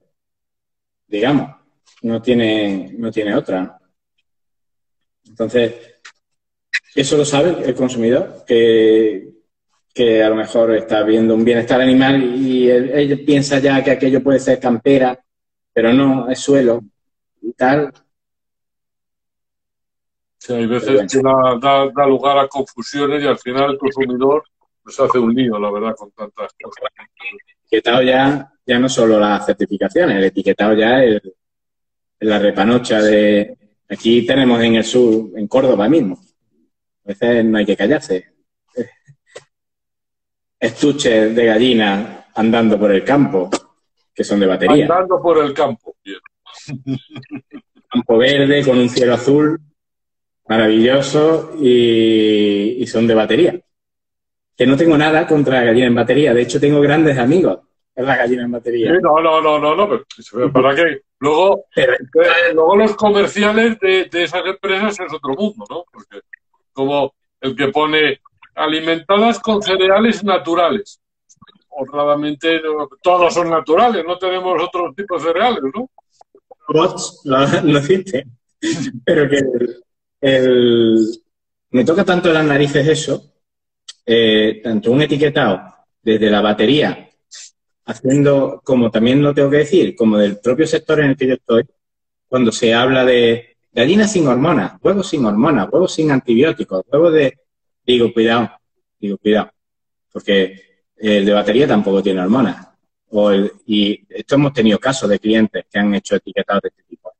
Digamos, no tiene, no tiene otra. Entonces, eso lo sabe el consumidor, que, que a lo mejor está viendo un bienestar animal y él piensa ya que aquello puede ser campera pero no, es suelo y tal. Sí, hay veces que da, lugar a confusiones y al final el consumidor pues hace un lío, la verdad, con tantas cosas. etiquetado ya, ya no solo las certificaciones, el etiquetado ya es la repanocha de... Aquí tenemos en el sur, en Córdoba mismo. A veces no hay que callarse. Estuches de gallina andando por el campo que son de batería. Andando por el campo. Campo verde con un cielo azul maravilloso y, son de batería. Que no tengo nada contra la gallina en batería. De hecho, tengo grandes amigos en la gallina en batería. no, no, no, no, no. ¿Para qué? Luego, luego los comerciales de, de, esas empresas es otro mundo, ¿no? Porque como el que pone alimentadas con cereales naturales honradamente todos son naturales, no tenemos otros tipos de cereales, ¿no? Bots lo, existe. Pero que me toca tanto las narices eso, eh, tanto un etiquetado desde la batería, haciendo, como también lo tengo que decir, como del propio sector en el que yo estoy, cuando se habla de gallinas sin hormonas, huevos sin hormonas, huevos sin antibióticos, huevos de... Digo, cuidado, digo, cuidado, porque el de batería tampoco tiene hormonas. y esto hemos tenido casos de clientes que han hecho etiquetados de este tipo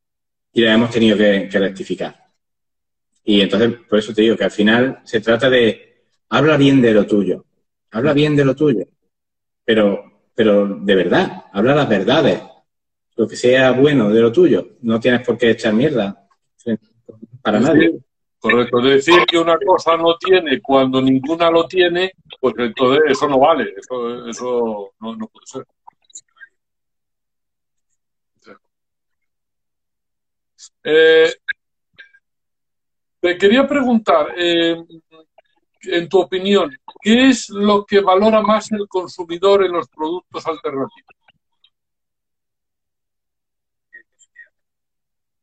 y las hemos tenido que, rectificar. Y entonces, por eso te digo que al final se trata de, habla bien de lo tuyo, habla bien de lo tuyo, pero, pero de verdad, habla las verdades, lo que sea bueno de lo tuyo, no tienes por qué echar mierda para nadie. Correcto, decir que una cosa no tiene cuando ninguna lo tiene, pues entonces eso no vale, eso, eso no, puede ser. Eh, te quería preguntar, eh, en tu opinión, ¿qué es lo que valora más el consumidor en los productos alternativos?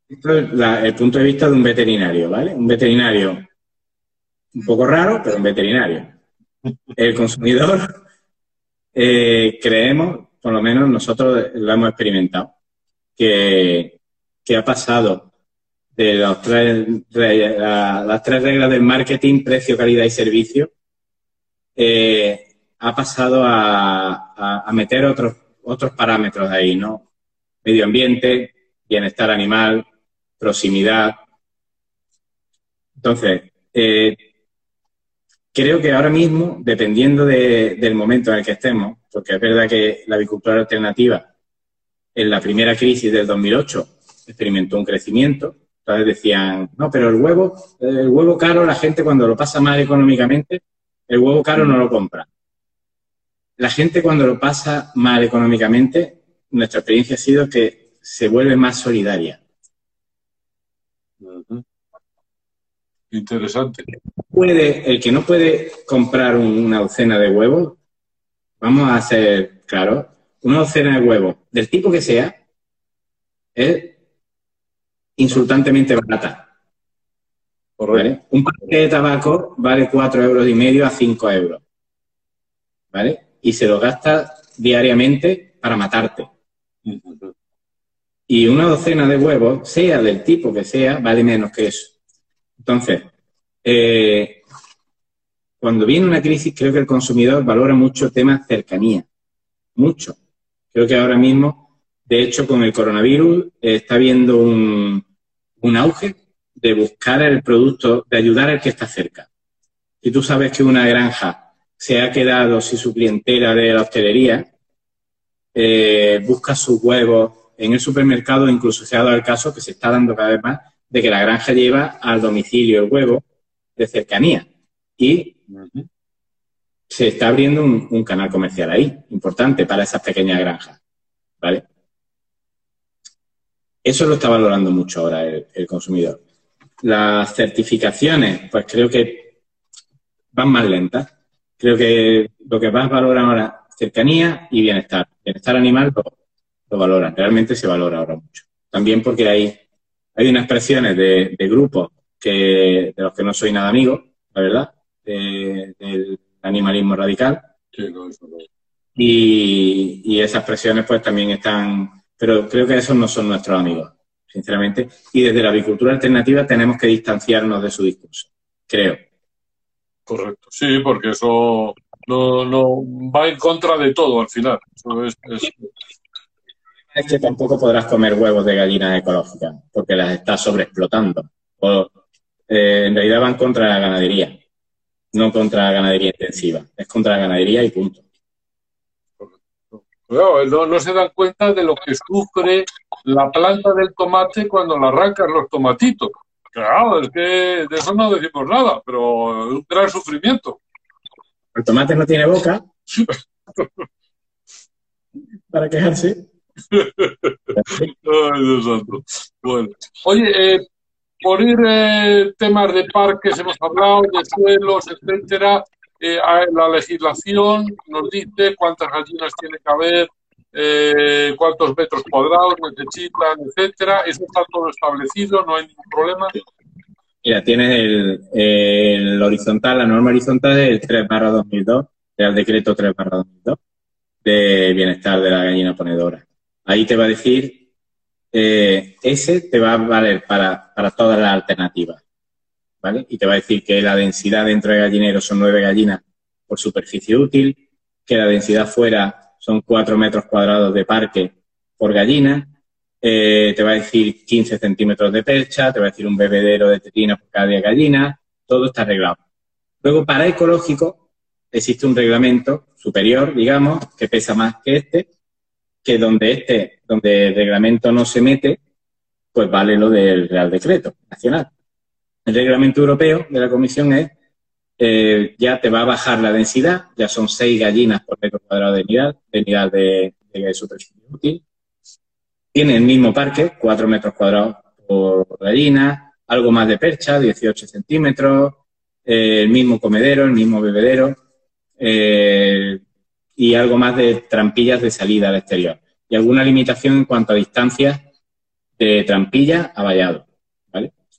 el punto de vista de un veterinario, ¿vale? Un veterinario un poco raro, pero un veterinario. El consumidor, eh, creemos, por lo menos nosotros lo hemos experimentado, que, ha pasado de tres, las tres reglas del marketing, precio, calidad y servicio, eh, ha pasado a, meter otros, otros parámetros ahí, ¿no? Medio ambiente, bienestar animal, proximidad. Entonces, eh, creo que ahora mismo, dependiendo del momento en el que estemos, porque es verdad que la avicultura alternativa en la primera crisis del 2008 experimentó un crecimiento. Entonces decían, no, pero el huevo, el huevo caro, la gente cuando lo pasa mal económicamente, el huevo caro no lo compra. La gente cuando lo pasa mal económicamente, nuestra experiencia ha sido que se vuelve más solidaria. Interesante. Puede, el que no puede comprar una docena de huevos, vamos a ser claros, una docena de huevos, del tipo que sea, es insultantemente barata. Un paquete de tabaco vale cuatro euros y medio a cinco euros. ¿Vale? Y se lo gasta diariamente para matarte. Y una docena de huevos, sea del tipo que sea, vale menos que eso. Entonces, eh, cuando viene una crisis, creo que el consumidor valora mucho el tema cercanía. Mucho. Creo que ahora mismo, de hecho, con el coronavirus eh, está habiendo un, auge de buscar el producto, de ayudar al que está cerca. Si tú sabes que una granja se ha quedado sin su clientela de la hostelería, eh, busca sus huevos en el supermercado, incluso se ha dado el caso que se está dando cada vez más de que la granja lleva al domicilio el huevo de cercanía. Y se está abriendo un, canal comercial ahí, importante para esas pequeñas granjas. ¿Vale? Eso lo está valorando mucho ahora el, consumidor. Las certificaciones, pues creo que van más lentas. Creo que lo que más valoran ahora, cercanía y bienestar. Bienestar animal lo, lo valoran, realmente se valora ahora mucho. También porque hay, hay unas presiones de, grupos que, de los que no soy nada amigo, la verdad, del animalismo radical. y, esas presiones pues también están, pero creo que esos no son nuestros amigos, sinceramente. Y desde la avicultura alternativa tenemos que distanciarnos de su discurso, creo. Correcto, sí, porque eso no, no va en contra de todo al final. es, es... que tampoco podrás comer huevos de gallinas ecológicas, porque las estás sobreexplotando. O, eh, en realidad van contra la ganadería no contra la ganadería intensiva, es contra la ganadería y punto. No, se dan cuenta de lo que sufre la planta del tomate cuando la arrancan los tomatitos. Claro, es que de eso no decimos nada, pero es un gran sufrimiento. El tomate no tiene boca. Para quejarse. Ay, Dios santo. Bueno. Oye, eh, por ir eh, temas de parques, hemos hablado de suelos, etcétera. Eh, la legislación nos dice cuántas gallinas tiene que haber, eh, cuántos metros cuadrados necesitan, etcétera. Eso está todo establecido, no hay ningún problema. Mira, tienes el, horizontal, la norma horizontal del 3 barra 2002, el decreto 3 barra 2002 de bienestar de la gallina ponedora. Ahí te va a decir eh, ese te va a valer para, todas las alternativas. ¿Vale? Y te va a decir que la densidad dentro de gallinero son nueve gallinas por superficie útil, que la densidad fuera son cuatro metros cuadrados de parque por gallina, eh, te va a decir 15 centímetros de percha, te va a decir un bebedero de tetina por cada gallina, todo está arreglado. Luego, para ecológico, existe un reglamento superior, digamos, que pesa más que este, que donde este, donde el reglamento no se mete, pues vale lo del Real Decreto Nacional. El reglamento europeo de la Comisión es, eh, ya te va a bajar la densidad, ya son seis gallinas por metro cuadrado de unidad, de unidad de, superficie útil. Tiene el mismo parque, cuatro metros cuadrados por gallina, algo más de percha, 18 centímetros, eh, el mismo comedero, el mismo bebedero, eh, y algo más de trampillas de salida al exterior. Y alguna limitación en cuanto a distancia de trampilla a vallado.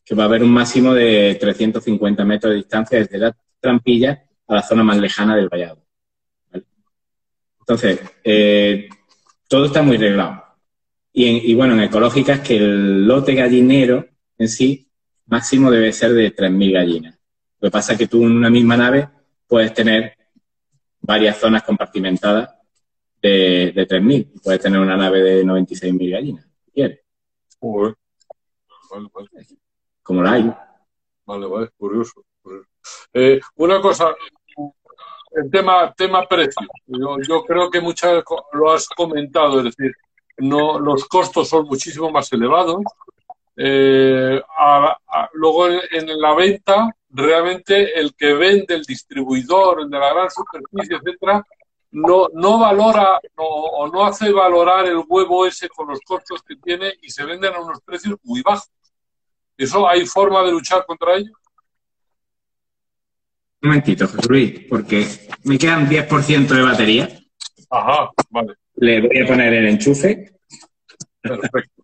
Que va a haber un máximo de 350 metros de distancia desde la trampilla a la zona más lejana del vallado. Entonces, eh, todo está muy reglado. Y, bueno, en ecológica es que el lote gallinero en sí máximo debe ser de 3.000 gallinas. Lo que pasa es que tú en una misma nave puedes tener varias zonas compartimentadas de, de 3.000. Puedes tener una nave de 96.000 gallinas, si quieres. Joder. Vale, vale. Como la hay. Vale, vale, curioso. Eh, una cosa, el tema, tema precio. Yo, yo creo que muchas lo has comentado, es decir, no, los costos son muchísimo más elevados. Eh, luego en, en la venta, realmente el que vende, el distribuidor, el de la gran superficie, etcétera, no, no valora no- o no hace valorar el huevo ese con los costos que tiene y se venden a unos precios muy bajos. ¿Eso hay forma de luchar contra ello? Un momentito, José Luis, porque me quedan 10% de batería. Ajá, vale, Le voy a poner el enchufe perfecto.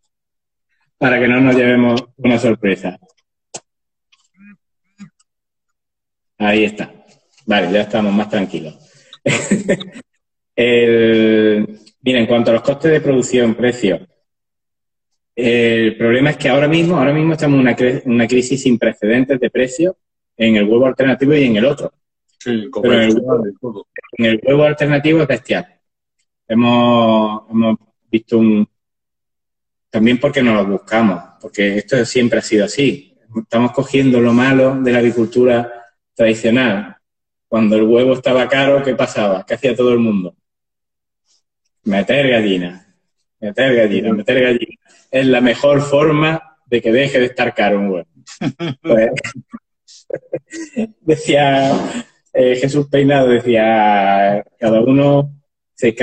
para que no nos llevemos una sorpresa. Ahí está. Vale, ya estamos más tranquilos. El- mira, en cuanto a los costes de producción, precios, el problema es que ahora mismo, ahora mismo estamos en una, cre- una crisis sin precedentes de precios en el huevo alternativo y en el otro. Sí, Pero el-. En el huevo alternativo es bestial. Hemos, hemos visto un... También porque nos lo buscamos, porque esto siempre ha sido así. Estamos cogiendo lo malo de la agricultura tradicional. Cuando el huevo estaba caro, ¿qué pasaba? ¿Qué hacía todo el mundo? Meter gallinas, meter gallinas, meter gallinas. Es la mejor forma de que deje de estar caro un huevo. Pues, decía eh, Jesús Peinado, decía, cada uno, se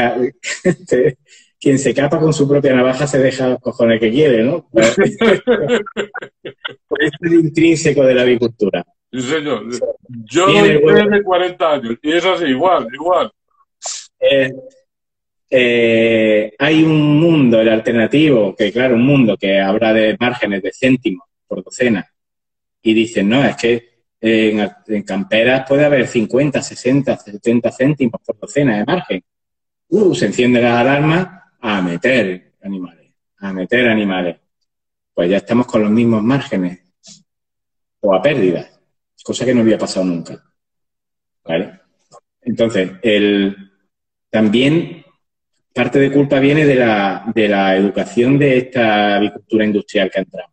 quien se capa con su propia navaja se deja los cojones que quiere, ¿no? Pues, pues es el intrínseco de la avicultura. Sí, señor. Yo Tiene doy huevo. fe de 40 años y es así, igual, igual. Eh, eh, hay un mundo, el alternativo, que claro, un mundo que habla de márgenes de céntimos por docena, y dicen, no, es que en, camperas puede haber 50, 60, 70 céntimos por docena de margen. Uh, se enciende las alarmas a meter animales, a meter animales. Pues ya estamos con los mismos márgenes, o a pérdidas, cosa que no había pasado nunca. ¿Vale? Entonces, el, también parte de culpa viene de la, de la educación de esta avicultura industrial que ha entrado,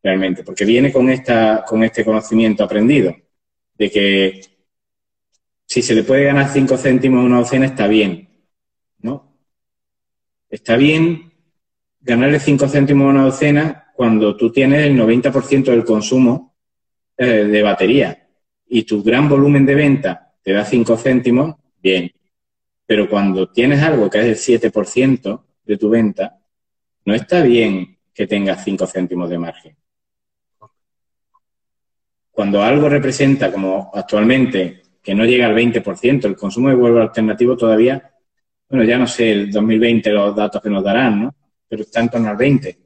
realmente, porque viene con, esta, con este conocimiento aprendido, de que si se le puede ganar 5 céntimos una docena está bien, ¿no? Está bien ganarle 5 céntimos una docena cuando tú tienes el 90% del consumo eh, de batería y tu gran volumen de venta te da 5 céntimos, bien. Pero cuando tienes algo que es el 7% de tu venta, no está bien que tengas 5 céntimos de margen. Cuando algo representa, como actualmente, que no llega al 20%, el consumo de huevo alternativo todavía, bueno, ya no sé el 2020 los datos que nos darán, ¿no? Pero está en torno al 20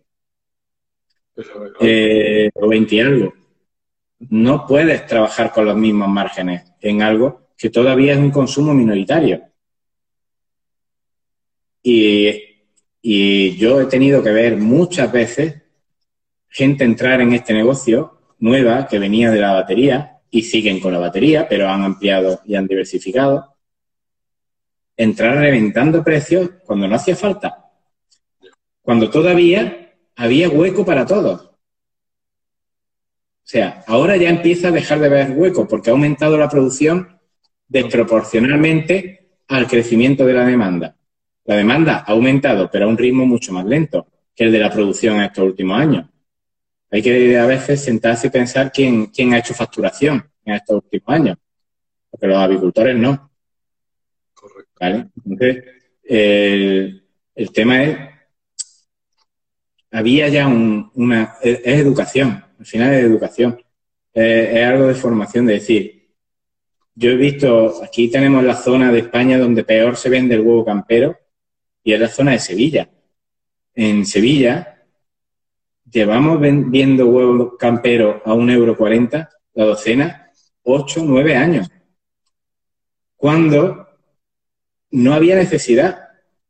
eh, o 20 y algo. No puedes trabajar con los mismos márgenes en algo que todavía es un consumo minoritario. Y, yo he tenido que ver muchas veces gente entrar en este negocio nueva que venía de la batería y siguen con la batería, pero han ampliado y han diversificado. Entrar reventando precios cuando no hacía falta. Cuando todavía había hueco para todos. O sea, ahora ya empieza a dejar de haber hueco porque ha aumentado la producción desproporcionalmente al crecimiento de la demanda. La demanda ha aumentado, pero a un ritmo mucho más lento que el de la producción en estos últimos años. Hay que a veces sentarse y pensar quién, quién ha hecho facturación en estos últimos años, porque los avicultores no. Correcto. ¿vale? Entonces, el, el tema es, había ya un- una, es, es educación, al final es educación, Eh, es algo de formación, de decir, yo he visto, aquí tenemos la zona de España donde peor se vende el huevo campero y es la zona de Sevilla. En Sevilla llevamos ven- viendo huevo campero a un euro cuarenta la docena, ocho, nueve años. Cuando no había necesidad.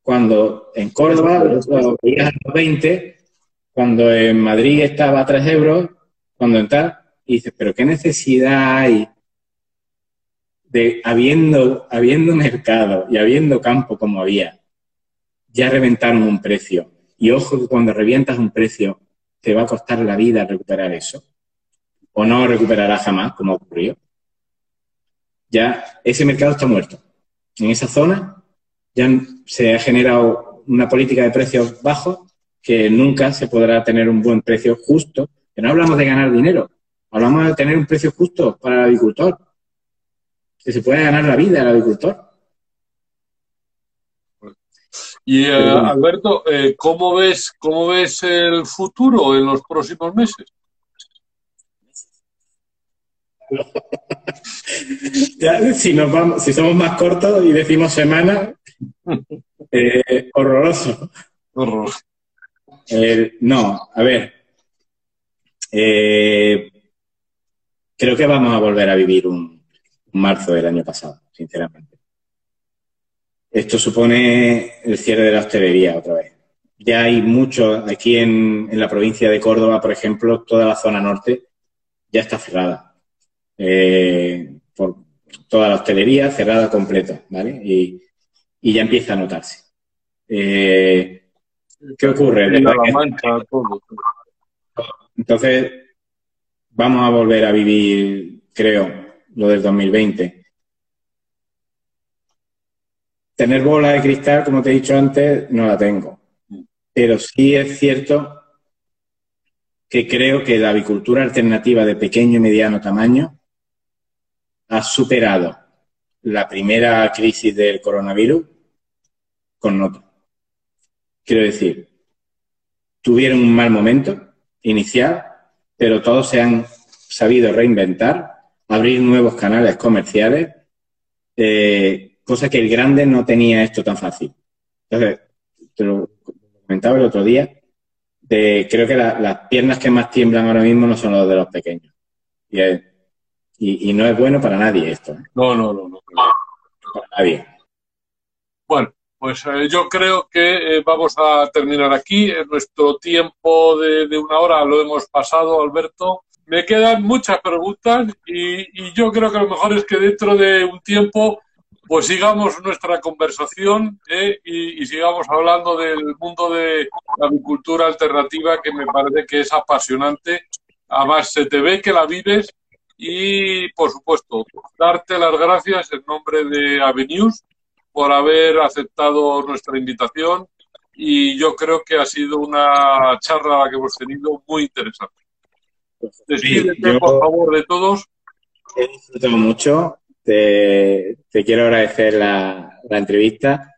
cuando en Córdoba lo a los 20, cuando en Madrid estaba a 3 euros, cuando en tal, y dices, pero qué necesidad hay de, habiendo, habiendo mercado y habiendo campo como había, ya reventaron un precio. Y ojo que cuando revientas un precio, te va a costar la vida recuperar eso. O no recuperará jamás, como ocurrió. Ya ese mercado está muerto. En esa zona ya se ha generado una política de precios bajos que nunca se podrá tener un buen precio justo. Que no hablamos de ganar dinero, hablamos de tener un precio justo para el agricultor. Que se pueda ganar la vida el agricultor. Y eh, Alberto, eh, ¿cómo ves cómo ves el futuro en los próximos meses? si nos vamos, si somos más cortos y decimos semana, eh, horroroso. Horroroso. no, a ver. creo que vamos a volver a vivir un marzo del año pasado, sinceramente. Esto supone el cierre de la hostelería otra vez. Ya hay mucho, aquí en, la provincia de Córdoba, por ejemplo, toda la zona norte ya está cerrada. Eh, por toda la hostelería cerrada completa, ¿vale? Y, ya empieza a notarse. Eh, ¿Qué ocurre? Entonces, vamos a volver a vivir, creo, lo del 2020 Tener bola de cristal, como te he dicho antes, no la tengo. Pero sí es cierto que creo que la avicultura alternativa de pequeño y mediano tamaño ha superado la primera crisis del coronavirus con nota. Quiero decir, tuvieron un mal momento inicial, pero todos se han sabido reinventar, abrir nuevos canales comerciales, eh, cosa que el grande no tenía esto tan fácil. Entonces, te lo comentaba el otro día, de, creo que las piernas que más tiemblan ahora mismo no son las de los pequeños. Y, no es bueno para nadie esto. ¿eh? No, no, no, no. Para nadie. Bueno, pues eh, yo creo que eh, vamos a terminar aquí. nuestro tiempo de, una hora lo hemos pasado, Alberto. Me quedan muchas preguntas y, y, yo creo que lo mejor es que dentro de un tiempo pues sigamos nuestra conversación ¿eh? y, sigamos hablando del mundo de la agricultura alternativa que me parece que es apasionante. Además, se te ve que la vives y, por supuesto, darte las gracias en nombre de Avenues por haber aceptado nuestra invitación y yo creo que ha sido una charla que hemos tenido muy interesante. Despídete, por favor, de todos. He disfrutado mucho te, quiero agradecer la, entrevista.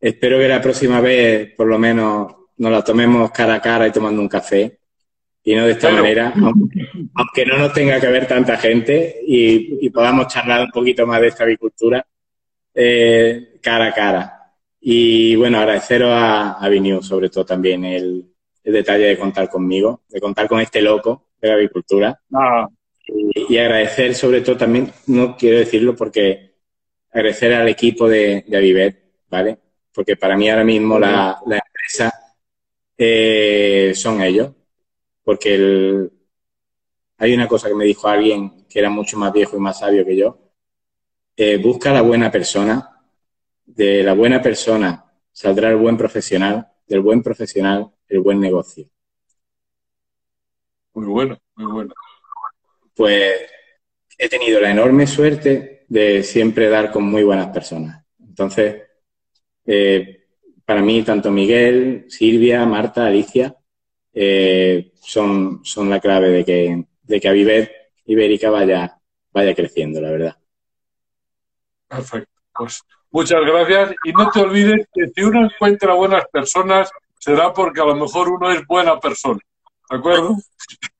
Espero que la próxima vez, por lo menos, nos la tomemos cara a cara y tomando un café. Y no de esta manera, aunque, no nos tenga que ver tanta gente y, podamos charlar un poquito más de esta agricultura eh, cara a cara. Y bueno, agradeceros a, a sobre todo también el, detalle de contar conmigo, de contar con este loco de la agricultura. Ah, y, agradecer sobre todo también, no quiero decirlo porque agradecer al equipo de, de Avivet, ¿vale? Porque para mí ahora mismo la, empresa eh, son ellos. Porque el, hay una cosa que me dijo alguien que era mucho más viejo y más sabio que yo. Eh, busca la buena persona. De la buena persona saldrá el buen profesional. Del buen profesional, el buen negocio. Muy bueno, muy bueno pues he tenido la enorme suerte de siempre dar con muy buenas personas. Entonces, eh, para mí, tanto Miguel, Silvia, Marta, Alicia, eh, son, son la clave de que, de que Ibérica vaya, vaya creciendo, la verdad. Perfecto. Pues muchas gracias. Y no te olvides que si uno encuentra buenas personas, será porque a lo mejor uno es buena persona. ¿De acuerdo?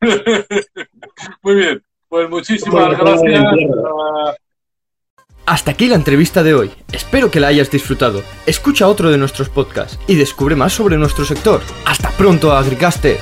Muy bien. Pues muchísimas gracias. Hasta aquí la entrevista de hoy. Espero que la hayas disfrutado. Escucha otro de nuestros podcasts y descubre más sobre nuestro sector. Hasta pronto, Agricaster.